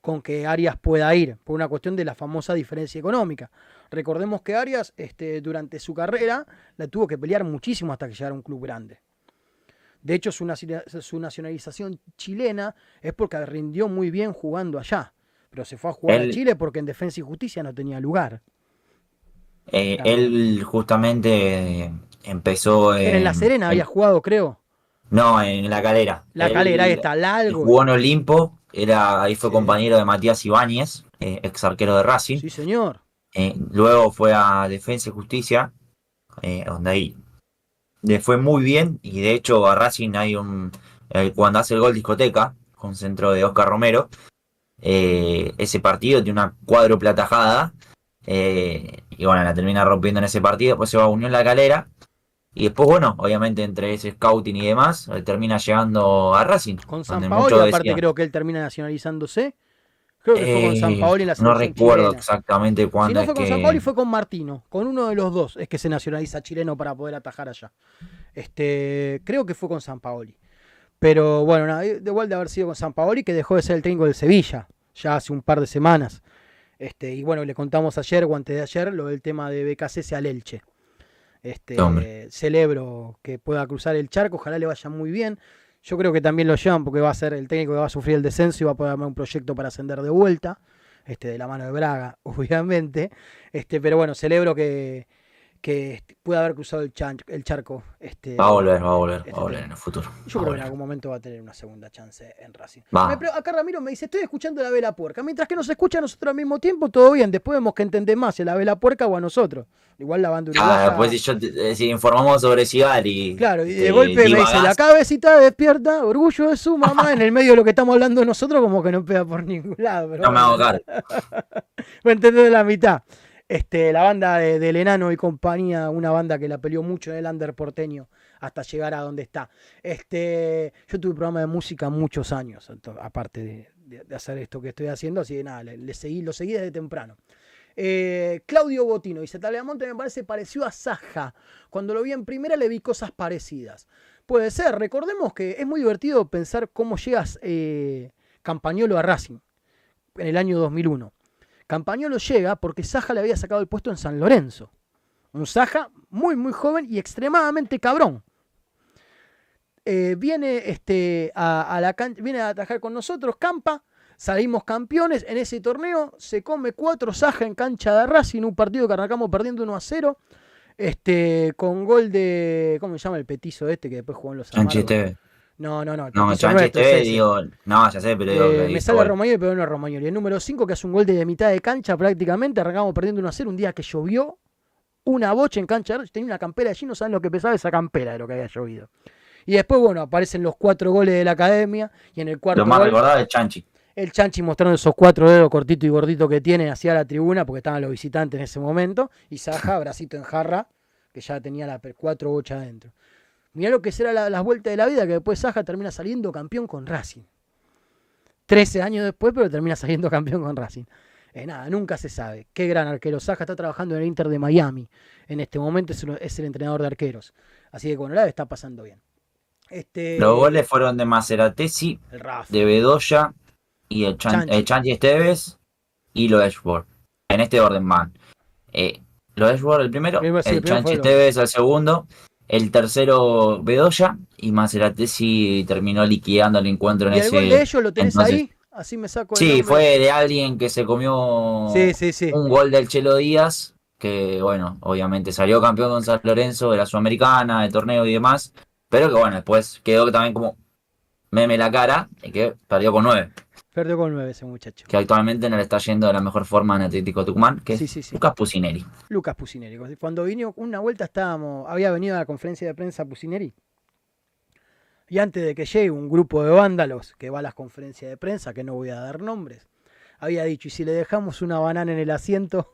con que Arias pueda ir, por una cuestión de la famosa diferencia económica. Recordemos que Arias este, durante su carrera la tuvo que pelear muchísimo hasta que llegara a un club grande. De hecho, su, naci- su nacionalización chilena es porque rindió muy bien jugando allá. Pero se fue a jugar a Chile porque en Defensa y Justicia no tenía lugar. Eh, Claro. él justamente eh, empezó Era en La en- Serena, había jugado, creo. No, en La Calera. La Él- calera, ahí está, largo. Jugó en Olimpo, era, ahí fue Sí. compañero de Matías Ibáñez, eh, ex arquero de Racing. Sí, señor. Eh, luego fue a Defensa y Justicia, eh, donde ahí le fue muy bien. Y de hecho, a Racing hay un. cuando hace el gol discoteca, con centro de Oscar Romero, ese partido tiene una cuádruple atajada. Eh, y bueno, la termina rompiendo en ese partido. Después se va a Unión La Calera. Y después, bueno, obviamente entre ese scouting y demás, eh, termina llegando a Racing. Con San Paoli, aparte decían- creo que él termina nacionalizándose. Creo que fue con Eh, San Paoli en la No recuerdo chilena. exactamente Si cuándo no es fue con que. San Paoli, fue con Martino. Con uno de los dos es que se nacionaliza chileno para poder atajar allá. Este, creo que fue con San Paoli. Pero bueno, nada, de igual de haber sido con San Paoli, que dejó de ser el técnico del Sevilla, ya hace un par de semanas. Este, y bueno, le contamos ayer o antes de ayer lo del tema de BKC al Elche. Este, celebro que pueda cruzar el charco, ojalá le vaya muy bien. Yo creo que también lo llevan porque va a ser el técnico que va a sufrir el descenso y va a poder armar un proyecto para ascender de vuelta, este, de la mano de Braga, obviamente. Este, pero bueno, celebro que, que este, puede haber cruzado el, chan- el charco. Este, Va a volver, va a volver, va este a volver en el futuro. Yo Va creo que en algún momento va a tener una segunda chance en Racing. Va. Me acá Ramiro me dice, estoy escuchando la vela puerca. Mientras que nos escucha a nosotros al mismo tiempo, todo bien. Después vemos que entender más si la vela puerca o a nosotros. Igual la banda uruguaya... Ah, después si, yo eh, si informamos sobre Sigali. Claro, y de te golpe me dice, la cabecita despierta, orgullo de su mamá, en el medio de lo que estamos hablando nosotros, como que no pega por ningún lado. pero No me bueno. hago cargo. Voy a entender la mitad. Este, la banda de- del Enano y compañía, una banda que la peleó mucho en el under porteño hasta llegar a donde está. Este, yo tuve programa de música muchos años, aparte de, hacer esto que estoy haciendo, así que nada, le, seguí, lo seguí desde temprano. Eh, Claudio Botino dice, Tagliamonte me parece pareció a Saja. Cuando lo vi en primera le vi cosas parecidas. Puede ser, recordemos que es muy divertido pensar cómo llegas eh, Campañolo a Racing en el año 2001. Campañolo llega porque Saja le había sacado el puesto en San Lorenzo. Un Saja muy, muy joven y extremadamente cabrón. Eh, viene, este, a, a la viene a atajar con nosotros, Campa. Salimos campeones en ese torneo. Se come cuatro Saja en cancha de Racing. Un partido que arrancamos perdiendo 1 a 0. Este, con gol de. ¿Cómo se llama el petizo este que después jugó en los? TV. No, no, no. No, es TV, digo. No, ya sé, pero digo. Eh, me sale. Romagnoli, pero no es Romagnoli. El número 5 que hace un gol de mitad de cancha prácticamente. Arrancamos perdiendo 1 a 0 un día que llovió. Una bocha en cancha. Tenía una campera allí, no saben lo que pesaba esa campera de lo que había llovido. Y después, bueno, aparecen los cuatro goles de la academia. Y en el cuarto Lo más gol, recordado es Chanchi. el Chanchi mostrando esos cuatro dedos cortitos y gorditos que tiene hacia la tribuna, porque estaban los visitantes en ese momento. Y Saja, bracito en jarra, que ya tenía las cuatro bochas adentro. Mirá lo que será la- las vueltas de la vida, que después Saja termina saliendo campeón con Racing. 13 años después, pero termina saliendo campeón con Racing. Eh, nada, nunca se sabe. Qué gran arquero. Saja está trabajando en el Inter de Miami. En este momento es, el entrenador de arqueros. Así que con la está pasando bien. Este, Los goles fueron de Maceratesi, de Bedoya y el, Chan, Chanchi. el Chanchi Esteves y lo Ashworth. En este orden van. Eh, lo el primero, Primero, sí, el el primero Chanchi Esteves el segundo, el tercero Bedoya y Maceratesi terminó liquidando el encuentro en ¿Y el ese. gol de ellos lo tenés entonces- ahí? Así me saco el Sí, nombre. fue de alguien que se comió Sí, sí, sí. un gol del Chelo Díaz, que bueno, obviamente salió campeón con San Lorenzo de la Sudamericana, de torneo y demás, pero que bueno, después quedó también como meme la cara y que perdió con nueve, Perdió con 9 ese muchacho. que actualmente no le está yendo de la mejor forma en Atlético Tucumán, que Sí, es sí, sí. Lucas Pusineri. Lucas Pusineri. Cuando vino una vuelta estábamos, había venido a la conferencia de prensa Pusineri. Y antes de que llegue un grupo de vándalos que va a las conferencias de prensa, que no voy a dar nombres, había dicho, y si le dejamos una banana en el asiento,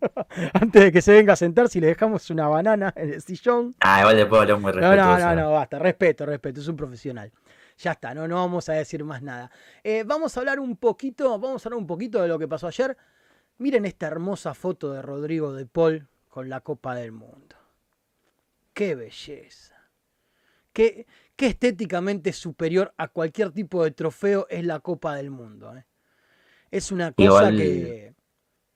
antes de que se venga a sentar, si le dejamos una banana en el sillón, Ah, igual después habló muy no, respetuoso. no, no, no, basta. Respeto, respeto. Es un profesional. Ya está, no, no vamos a decir más nada. Eh, vamos a hablar un poquito, vamos a hablar un poquito de lo que pasó ayer. Miren esta hermosa foto de Rodrigo de Paul con la Copa del Mundo. Qué belleza. Qué, qué estéticamente superior a cualquier tipo de trofeo es la Copa del Mundo. eh. Es una cosa que,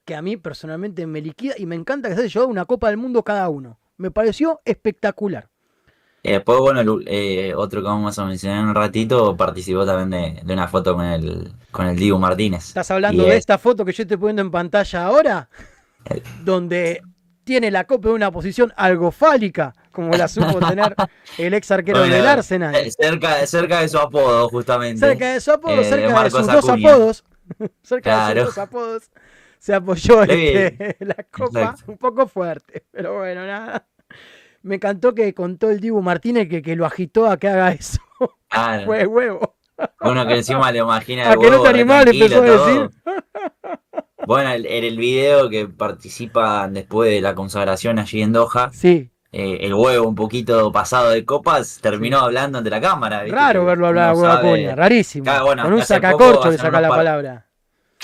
que a mí personalmente me liquida y me encanta que se haya llevado una Copa del Mundo cada uno. Me pareció espectacular. Y después, bueno, el- eh, otro que vamos a mencionar en un ratito participó también de, de una foto con el, con el Dibu Martínez. ¿Estás hablando Y de es- esta foto que yo estoy poniendo en pantalla ahora? Eh. Donde tiene la copa en una posición algo fálica, como la supo tener el ex arquero Bueno, del Arsenal. eh, cerca, cerca de su apodo, justamente. Cerca de su apodo, eh, de cerca de sus dos apodos. cerca de Claro. sus dos apodos. Se apoyó este, la copa exacto. un poco fuerte, pero bueno, nada. Me encantó que contó el Dibu Martínez que, que lo agitó a que haga eso. Claro. Fue huevo. Uno que encima le imagina A el que no huevo te animás, empezó a todo. Bueno, el- en el video que participa después de la consagración allí en Doha, Sí, eh, el huevo un poquito pasado de copas terminó hablando ante la cámara. ¿viste? raro verlo hablar a Huevo Acuña, rarísimo. Bueno, Con un sacacorcho le saca la palabra.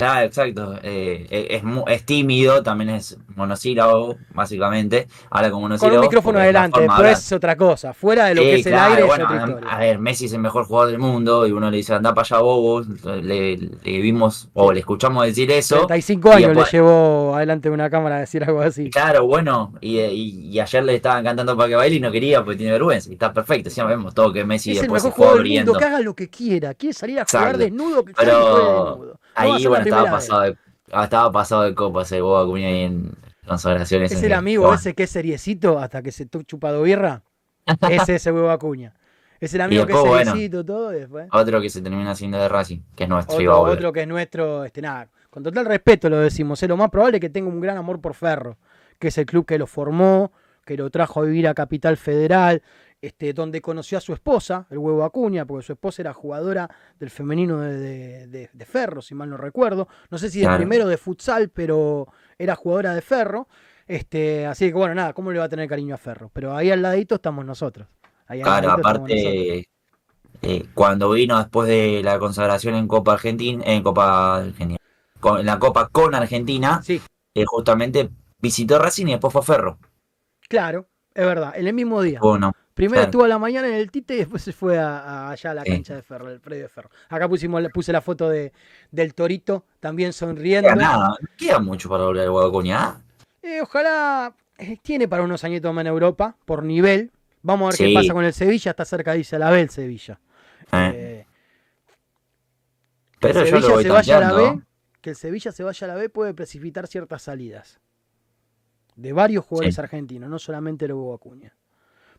Claro, exacto. eh, eh, es, es tímido, también es monosílabo, básicamente. Habla Con monosílabo. un micrófono es adelante, hablar. es otra cosa. Fuera de lo que Sí, es el claro, aire bueno, es otra a- ver, Messi es el mejor jugador del mundo y uno le dice anda para allá bobo, le, le vimos o le escuchamos decir eso. 35 y años le después- llevó adelante de una cámara a decir algo así. Claro, bueno, y, y- y ayer le estaban cantando para que baile y no quería porque tiene vergüenza. Y está perfecto, siempre vemos todo que Messi es el después se mejor fue jugador del mundo, que haga lo que quiera. Quiere salir a jugar Exacto. desnudo, que Pero juegue desnudo. Ahí, bueno, estaba pasado, de, ah, estaba pasado de copas el Boba Acuña ahí en, consagraciones. Es el amigo ese que es seriecito hasta que se chupado birra. Ese es el huevo Acuña. Es el amigo que es después, bueno, seriecito, todo, y después. Otro que se termina haciendo de Racing, que es nuestro. Otro, iba otro que es nuestro, este, nada, con total respeto lo decimos, es lo más probable que tenga un gran amor por Ferro, que es el club que lo formó, que lo trajo a vivir a Capital Federal, este, donde conoció a su esposa, el huevo Acuña, porque su esposa era jugadora del femenino de, de- de- de Ferro, si mal no recuerdo. No sé si de Claro. primero de futsal, pero era jugadora de Ferro. Este, así que bueno, nada, ¿cómo le va a tener cariño a Ferro? Pero ahí al ladito estamos nosotros. Ahí Claro, aparte, eh, cuando vino después de la consagración en Copa Argentina, en Copa Argentina, con, en la Copa con Argentina, Sí, eh, justamente visitó Racing y después fue a Ferro. claro, es verdad, en el mismo día. Bueno, Primero Claro. estuvo a la mañana en el Tite y después se fue a, a- allá a la Sí. cancha de Ferro, el predio de Ferro. Acá pusimos, puse la foto de, del Torito también sonriendo. queda nada, queda mucho para volver al Guadacuña. ¿ah? Eh, ojalá eh, tiene para unos añitos más en Europa, por nivel. Vamos a ver qué pasa con el Sevilla, está cerca, dice la B el Sevilla. Eh, Eh, pero que el yo lo Sevilla voy se vaya a la. B, que el Sevilla se vaya a la B puede precipitar ciertas salidas de varios jugadores Sí. argentinos, no solamente el Hugo Acuña.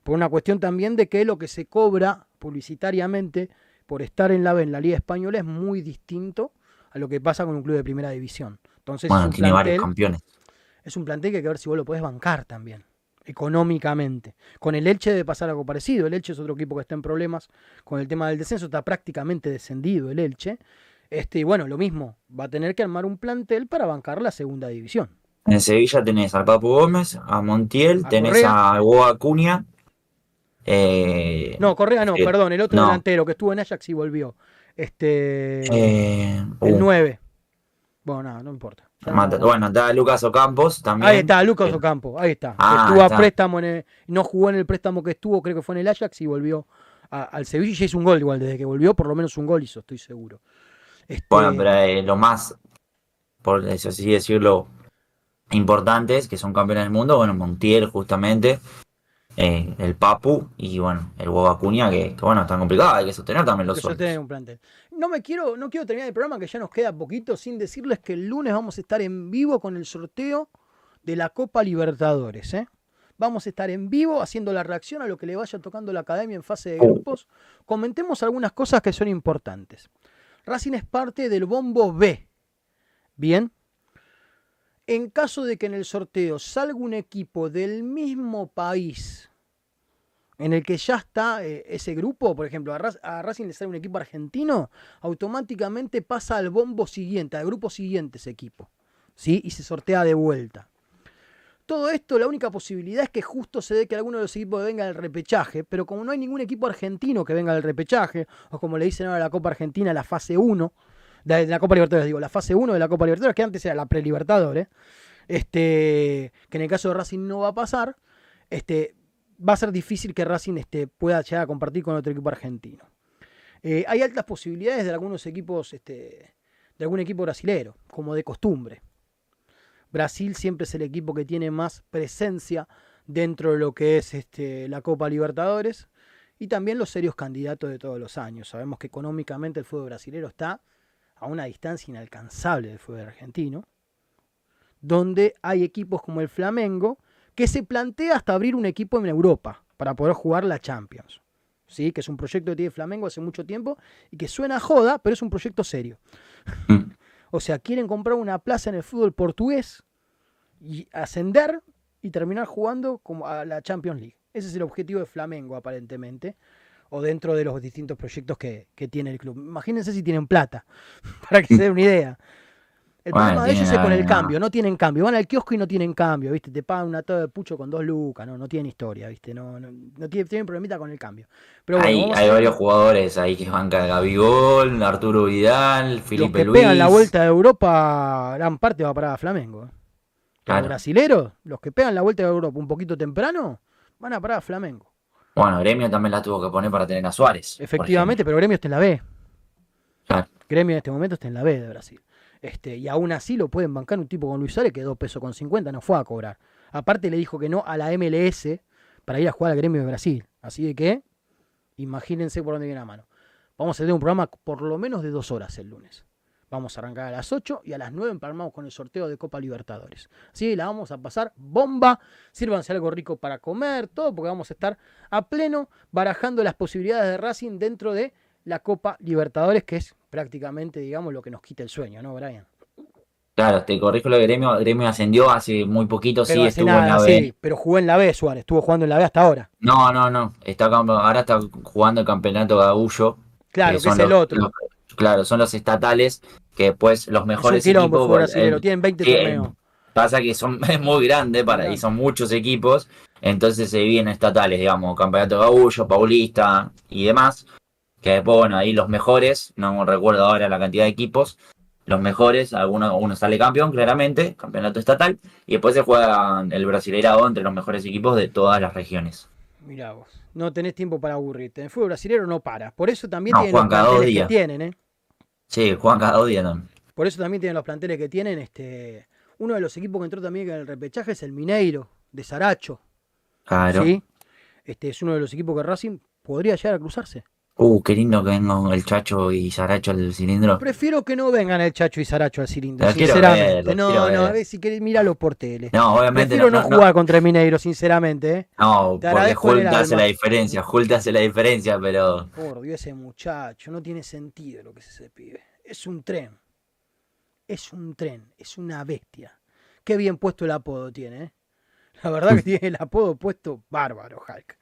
Por una cuestión también de que lo que se cobra publicitariamente por estar en la B en la Liga Española es muy distinto a lo que pasa con un club de primera división. Entonces Bueno, es, un tiene varios plantel, campeones. es un plantel que hay que ver si vos lo podés bancar también, económicamente. Con el Elche debe pasar algo parecido. El Elche es otro equipo que está en problemas con el tema del descenso, está prácticamente descendido el Elche. Este, y bueno, lo mismo, va a tener que armar un plantel para bancar la segunda división. En Sevilla tenés al Papu Gómez, a Montiel, A tenés Correa. a Hugo Acuña. Eh, No, Correa no, eh, perdón, el otro no. delantero que estuvo en Ajax y volvió. Este, eh, el uh, 9. Bueno, nada, no importa. Mata- no- bueno, está Lucas Ocampos también. Ahí está, Lucas Eh, Ocampo, ahí está. Ah, estuvo a préstamo, en el- no jugó en el préstamo que estuvo, creo que fue en el Ajax y volvió a- al Sevilla y ya hizo un gol igual, desde que volvió por lo menos un gol hizo, estoy seguro. Este, Bueno, pero eh, lo más, por eso así decirlo, importantes, que son campeones del mundo, bueno, Montiel justamente, eh, el Papu y bueno, el Hugo Acuña, que, que, bueno, están complicados, hay que sostener también los sueldos. sostener un plantel. No me quiero, no quiero terminar el programa que ya nos queda poquito sin decirles que el lunes vamos a estar en vivo con el sorteo de la Copa Libertadores, ¿eh? Vamos a estar en vivo haciendo la reacción a lo que le vaya tocando la academia en fase de Oh. grupos. Comentemos algunas cosas que son importantes. Racing es parte del bombo B. Bien. En caso de que en el sorteo salga un equipo del mismo país en el que ya está eh, ese grupo, por ejemplo, a, Ra- a Racing le sale un equipo argentino, automáticamente pasa al bombo siguiente, al grupo siguiente ese equipo, ¿sí? Y se sortea de vuelta. Todo esto, la única posibilidad es que justo se dé que alguno de los equipos venga al repechaje, pero como no hay ningún equipo argentino que venga al repechaje, o como le dicen ahora la Copa Argentina, la fase 1, de la Copa Libertadores, digo, la fase 1 de la Copa Libertadores, que antes era la Prelibertadores, este, que en el caso de Racing no va a pasar, este, va a ser difícil que Racing este, pueda llegar a compartir con otro equipo argentino. Eh, hay altas posibilidades de algunos equipos, este, de algún equipo brasilero, como de costumbre. Brasil siempre es el equipo que tiene más presencia dentro de lo que es este, la Copa Libertadores y también los serios candidatos de todos los años. Sabemos que económicamente el fútbol brasilero está a una distancia inalcanzable del fútbol argentino, donde hay equipos como el Flamengo que se plantea hasta abrir un equipo en Europa para poder jugar la Champions. ¿Sí? Que es un proyecto que tiene Flamengo hace mucho tiempo y que suena a joda, pero es un proyecto serio. Mm. o sea, quieren comprar una plaza en el fútbol portugués y ascender y terminar jugando como a la Champions League. Ese es el objetivo de Flamengo, aparentemente, o dentro de los distintos proyectos que, que tiene el club. Imagínense si tienen plata, para que se den una idea. El Bueno, problema de ellos es con el cambio, no tienen cambio. Van al kiosco y no tienen cambio, ¿viste? Te pagan una toda de pucho con dos lucas, no, no tienen historia, ¿viste? No, no, no tienen, tienen problemita con el cambio. Pero bueno, hay a- varios jugadores ahí que banca Gabigol, Arturo Vidal, los Felipe que Luis. pegan la vuelta de Europa, gran parte va para Flamengo. ¿eh? Los Claro. brasileros, los que pegan la vuelta de Europa un poquito temprano, van a parar a Flamengo. Bueno, Gremio también la tuvo que poner para tener a Suárez. Efectivamente, pero Gremio está en la B. Claro. Gremio en este momento está en la B de Brasil. Este, y aún así lo pueden bancar un tipo con Luis Suárez que 2 pesos con 50 no fue a cobrar. Aparte le dijo que no a la MLS para ir a jugar al Gremio de Brasil. Así de que, imagínense por dónde viene la mano. Vamos a tener un programa por lo menos de dos horas el lunes. Vamos a arrancar a las 8 y a las 9 empalmamos con el sorteo de Copa Libertadores. Así la vamos a pasar bomba. Sírvanse algo rico para comer, todo, porque vamos a estar a pleno barajando las posibilidades de Racing dentro de la Copa Libertadores, que es prácticamente, digamos, lo que nos quita el sueño, ¿no, Brian? Claro, te corrijo lo de Gremio. Gremio ascendió hace muy poquito, Pero sí, estuvo nada, en la B. sí, pero jugó en la B, Suárez. Estuvo jugando en la B hasta ahora. No, no, no. Está, ahora está jugando el campeonato Gagullo. Claro, que es el otro. los- claro, son los estatales que después los Es un mejores equipos. eh. Tienen 20 que- torneos. Pasa que son es muy grande para, Claro. y son muchos equipos, entonces se dividen en estatales, digamos, Campeonato Gagullo, Paulista y demás. Que después, bueno, ahí los mejores, no recuerdo ahora la cantidad de equipos, los mejores, alguno, uno sale campeón, claramente, campeonato estatal, y después se juega el Brasileirado entre los mejores equipos de todas las regiones. Mirá vos. No tenés tiempo para aburrirte. En el fútbol brasilero no para. Por eso también No, tienen juegan los cada dos que días. tienen, ¿eh? Sí, juegan cada también. Por eso también tienen los planteles que tienen. Este, uno de los equipos que entró también en el repechaje es el Mineiro, de Saracho. Claro. ¿sí? Este es uno de los equipos que Racing podría llegar a cruzarse. Uh, qué lindo que vengan el Chacho y Saracho al cilindro. Prefiero que no vengan el Chacho y Saracho al cilindro, Los sinceramente. ver, no, no, a ver si querés, míralo por tele. No, obviamente Prefiero no, no, no, jugar contra el Mineiro, sinceramente. ¿eh? no, Te porque Hulk hace la diferencia, Hulk hace la diferencia, pero Por Dios, ese muchacho, no tiene sentido lo que es ese pibe. Es un tren. Es un tren, es una bestia. Qué bien puesto el apodo tiene, ¿eh? La verdad que tiene el apodo puesto bárbaro, Hulk.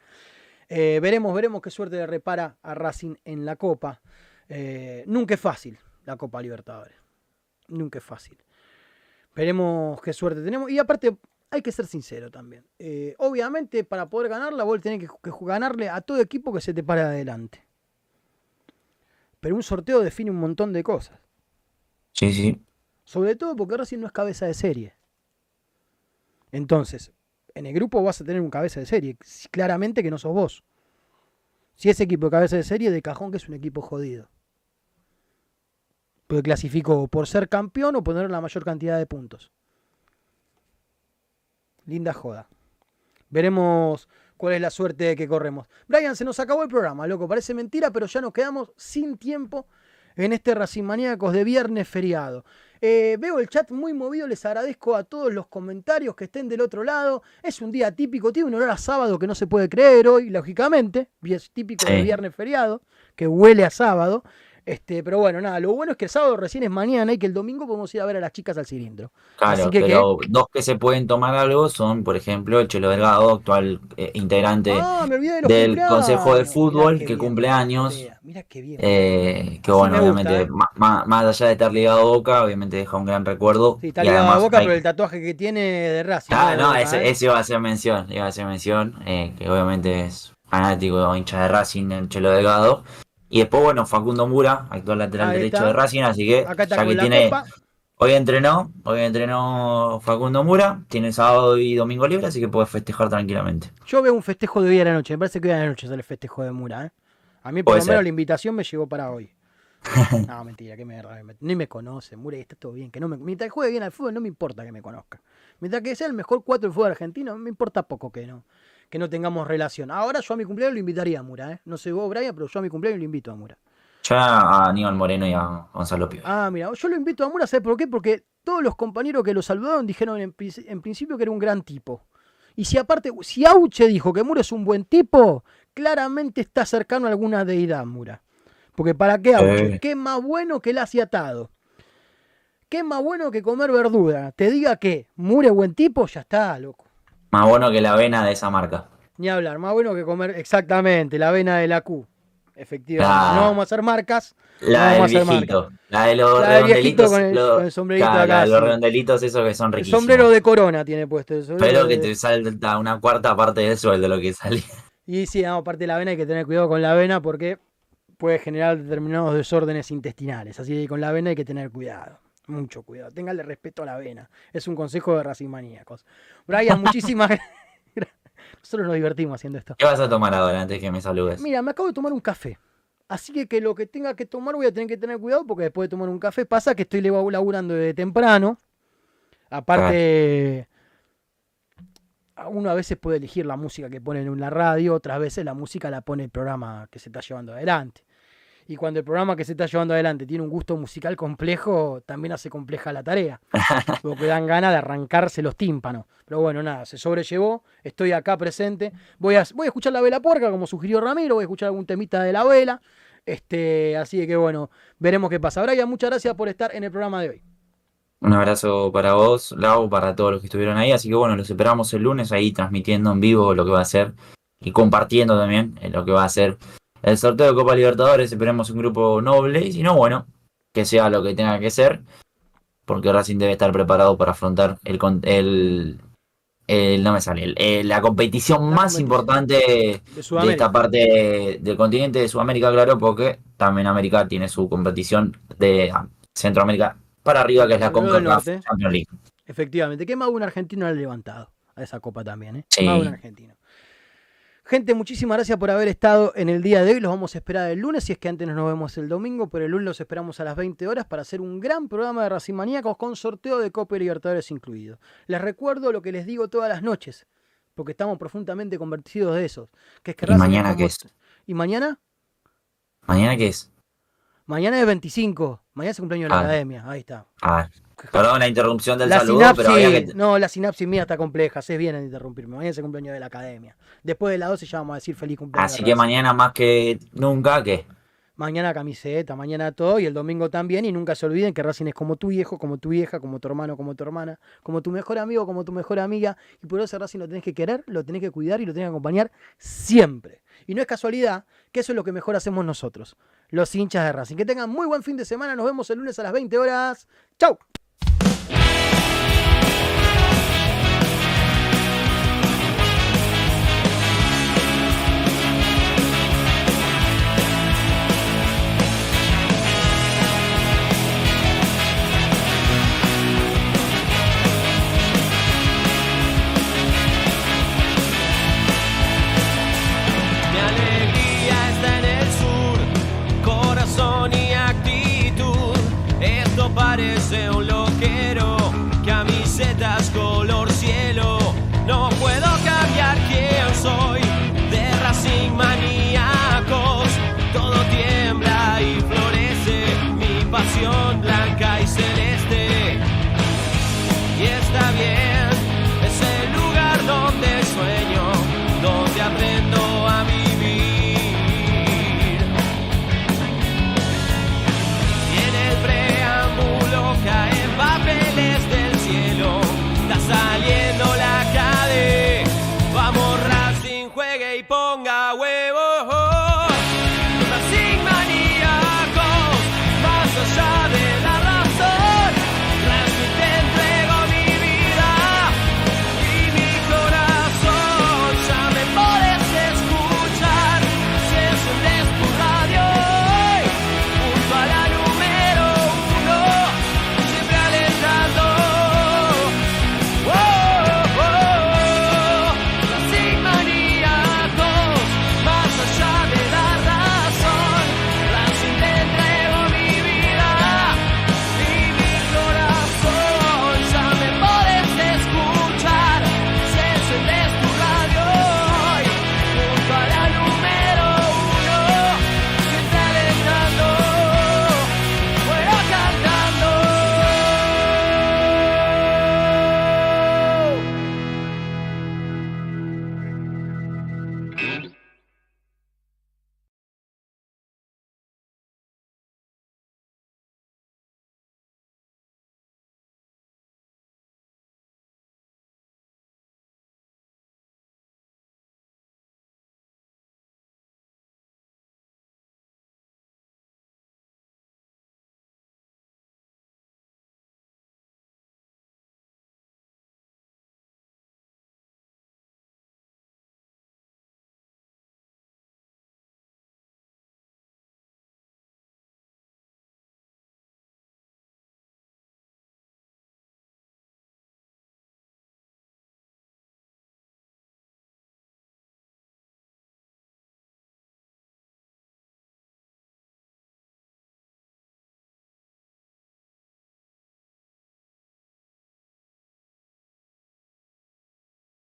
Eh, veremos, veremos qué suerte le repara a Racing en la Copa. Eh, nunca es fácil la Copa Libertadores. Nunca es fácil. Veremos qué suerte tenemos. Y aparte, hay que ser sincero también. Eh, obviamente, para poder ganarla, vos tenés que, que ganarle a todo equipo que se te pare adelante. Pero un sorteo define un montón de cosas. sí, sí. Sobre todo porque Racing no es cabeza de serie. Entonces, en el grupo vas a tener un cabeza de serie. Claramente que no sos vos. Si es equipo de cabeza de serie, de cajón que es un equipo jodido. Porque clasificó por ser campeón o poner la mayor cantidad de puntos. Linda joda. Veremos cuál es la suerte que corremos. Brian, se nos acabó el programa, loco. Parece mentira, pero ya nos quedamos sin tiempo en este Racing Maníacos de viernes feriado. Eh, veo el chat muy movido, les agradezco a todos los comentarios que estén del otro lado. Es un día típico, tiene un olor a sábado que no se puede creer hoy, lógicamente. Es típico de viernes feriado, que huele a sábado. Este, pero bueno, nada, lo bueno es que el sábado recién es mañana y que el domingo podemos ir a ver a las chicas al cilindro. Claro, Así que, pero dos que se pueden tomar algo son, por ejemplo, el Chelo Delgado, actual eh, integrante Ah, de del. Consejo de Fútbol que bien, cumple años. Mira, Mira qué bien. eh, que Así bueno, obviamente, ¿eh? más, allá de estar ligado a Boca, obviamente deja un gran recuerdo. Sí, está ligado a Boca hay- por el tatuaje que tiene de Racing. Ah, no, Boca, ese, ¿eh? ese iba a ser mención, iba a ser mención, eh, que obviamente es fanático hincha de Racing, el Chelo Delgado. Y después, bueno, Facundo Mura, actual lateral derecho de Racing, así que Acá está ya que tiene, copa. hoy entrenó, hoy entrenó Facundo Mura, tiene sábado y domingo libre, así que puede festejar tranquilamente. Yo veo un festejo de hoy a la noche. Me parece que hoy a la noche es el festejo de Mura. ¿eh? A mí, por lo menos, ser. la invitación me llegó para hoy. no, mentira, que me, ni me conoce. Mura, y está todo bien. Que no me, mientras juegue bien al fútbol, no me importa que me conozca. Mientras que sea el mejor 4 del fútbol argentino, me importa poco que no, que no tengamos relación. Ahora yo a mi cumpleaños lo invitaría a Mura. ¿eh? No sé vos, Brian, pero yo a mi cumpleaños lo invito a Mura. Ya a Aníbal Moreno y a Gonzalo Pio. Ah, mira, yo lo invito a Mura, ¿sabes por qué? Porque todos los compañeros que lo saludaron dijeron en, pri- en principio que era un gran tipo. Y si aparte, si Auche dijo que Mura es un buen tipo, claramente está cercano a alguna deidad, Mura. Porque ¿para qué Auche? Sí. ¿Qué más bueno que el atado? ¿Qué más bueno que comer verdura? Te diga que Mura es buen tipo, ya está, loco. Más bueno que la avena de esa marca. Ni hablar, más bueno que comer exactamente la avena de la Q. Efectivamente. No vamos a hacer marcas. La vamos a del hacer viejito, la de los La redondelitos. con el- lo- con el sombrerito claro, acá, la de los redondelitos, esos que son El riquísimos. sombrero de corona tiene puesto. el Pero que de- te salta una cuarta parte del sueldo lo que sale. Y sí, no, aparte de la avena hay que tener cuidado con la avena porque puede generar determinados desórdenes intestinales. Así que con la avena hay que tener cuidado. Mucho cuidado. Téngale respeto a la avena. Es un consejo de Racing Maníacos. Brian, muchísimas gracias. Nosotros nos divertimos haciendo esto. ¿Qué vas a tomar ahora antes que me saludes? Mira, me acabo de tomar un café. Así que, que lo que tenga que tomar voy a tener que tener cuidado porque después de tomar un café pasa que estoy laburando de temprano. Aparte, uno a veces puede elegir la música que ponen en la radio, otras veces la música la pone el programa que se está llevando adelante. Y cuando el programa que se está llevando adelante tiene un gusto musical complejo, también hace compleja la tarea. Porque dan ganas de arrancarse los tímpanos. Pero bueno, nada, se sobrellevó. Estoy acá presente. Voy a, voy a escuchar la vela puerca, como sugirió Ramiro. Voy a escuchar algún temita de la vela. Este, así que bueno, veremos qué pasa. Brian, muchas gracias por estar en el programa de hoy. Un abrazo para vos, Lau, para todos los que estuvieron ahí. Así que bueno, los esperamos el lunes ahí transmitiendo en vivo lo que va a ser y compartiendo también lo que va a ser el sorteo de Copa Libertadores. Esperemos un grupo noble y si no, bueno, que sea lo que tenga que ser. Porque Racing debe estar preparado para afrontar el, el, el no me sale, el, la competición La más competición importante De esta parte del continente de Sudamérica, claro, porque también América tiene su competición de Centroamérica para arriba, que es la CONCACAF. Champions League. Efectivamente, que más un argentino le ha levantado a esa copa también, ¿eh? Sí. Más un argentino. Gente, muchísimas gracias por haber estado en el día de hoy. Los vamos a esperar el lunes, si es que antes no nos vemos el domingo, pero el lunes los esperamos a las 20 horas para hacer un gran programa de Racing Maníacos con sorteo de Copa Libertadores incluido. Les recuerdo lo que les digo todas las noches, porque estamos profundamente convencidos de eso. Que es que ¿Y mañana qué es? ¿Y mañana? ¿Mañana qué es? Mañana es 25. Mañana es el cumpleaños de la Ah. academia. Ahí está. Ah, perdón la interrupción del La saludo, sinapsis, pero había que... no, la sinapsis mía está compleja, se bien en interrumpirme. Mañana es el cumpleaños de la academia. Después de las 12 ya vamos a decir feliz cumpleaños. Así que mañana más que nunca, ¿qué? Mañana camiseta, mañana todo y el domingo también. Y nunca se olviden que Racing es como tu viejo, como tu vieja, como tu hermano, como tu hermana, como tu mejor amigo, como tu mejor amiga. Y por eso Racing lo tenés que querer, lo tenés que cuidar y lo tenés que acompañar siempre. Y no es casualidad que eso es lo que mejor hacemos nosotros, los hinchas de Racing. Que tengan muy buen fin de semana. Nos vemos el lunes a las 20 horas. ¡Chau!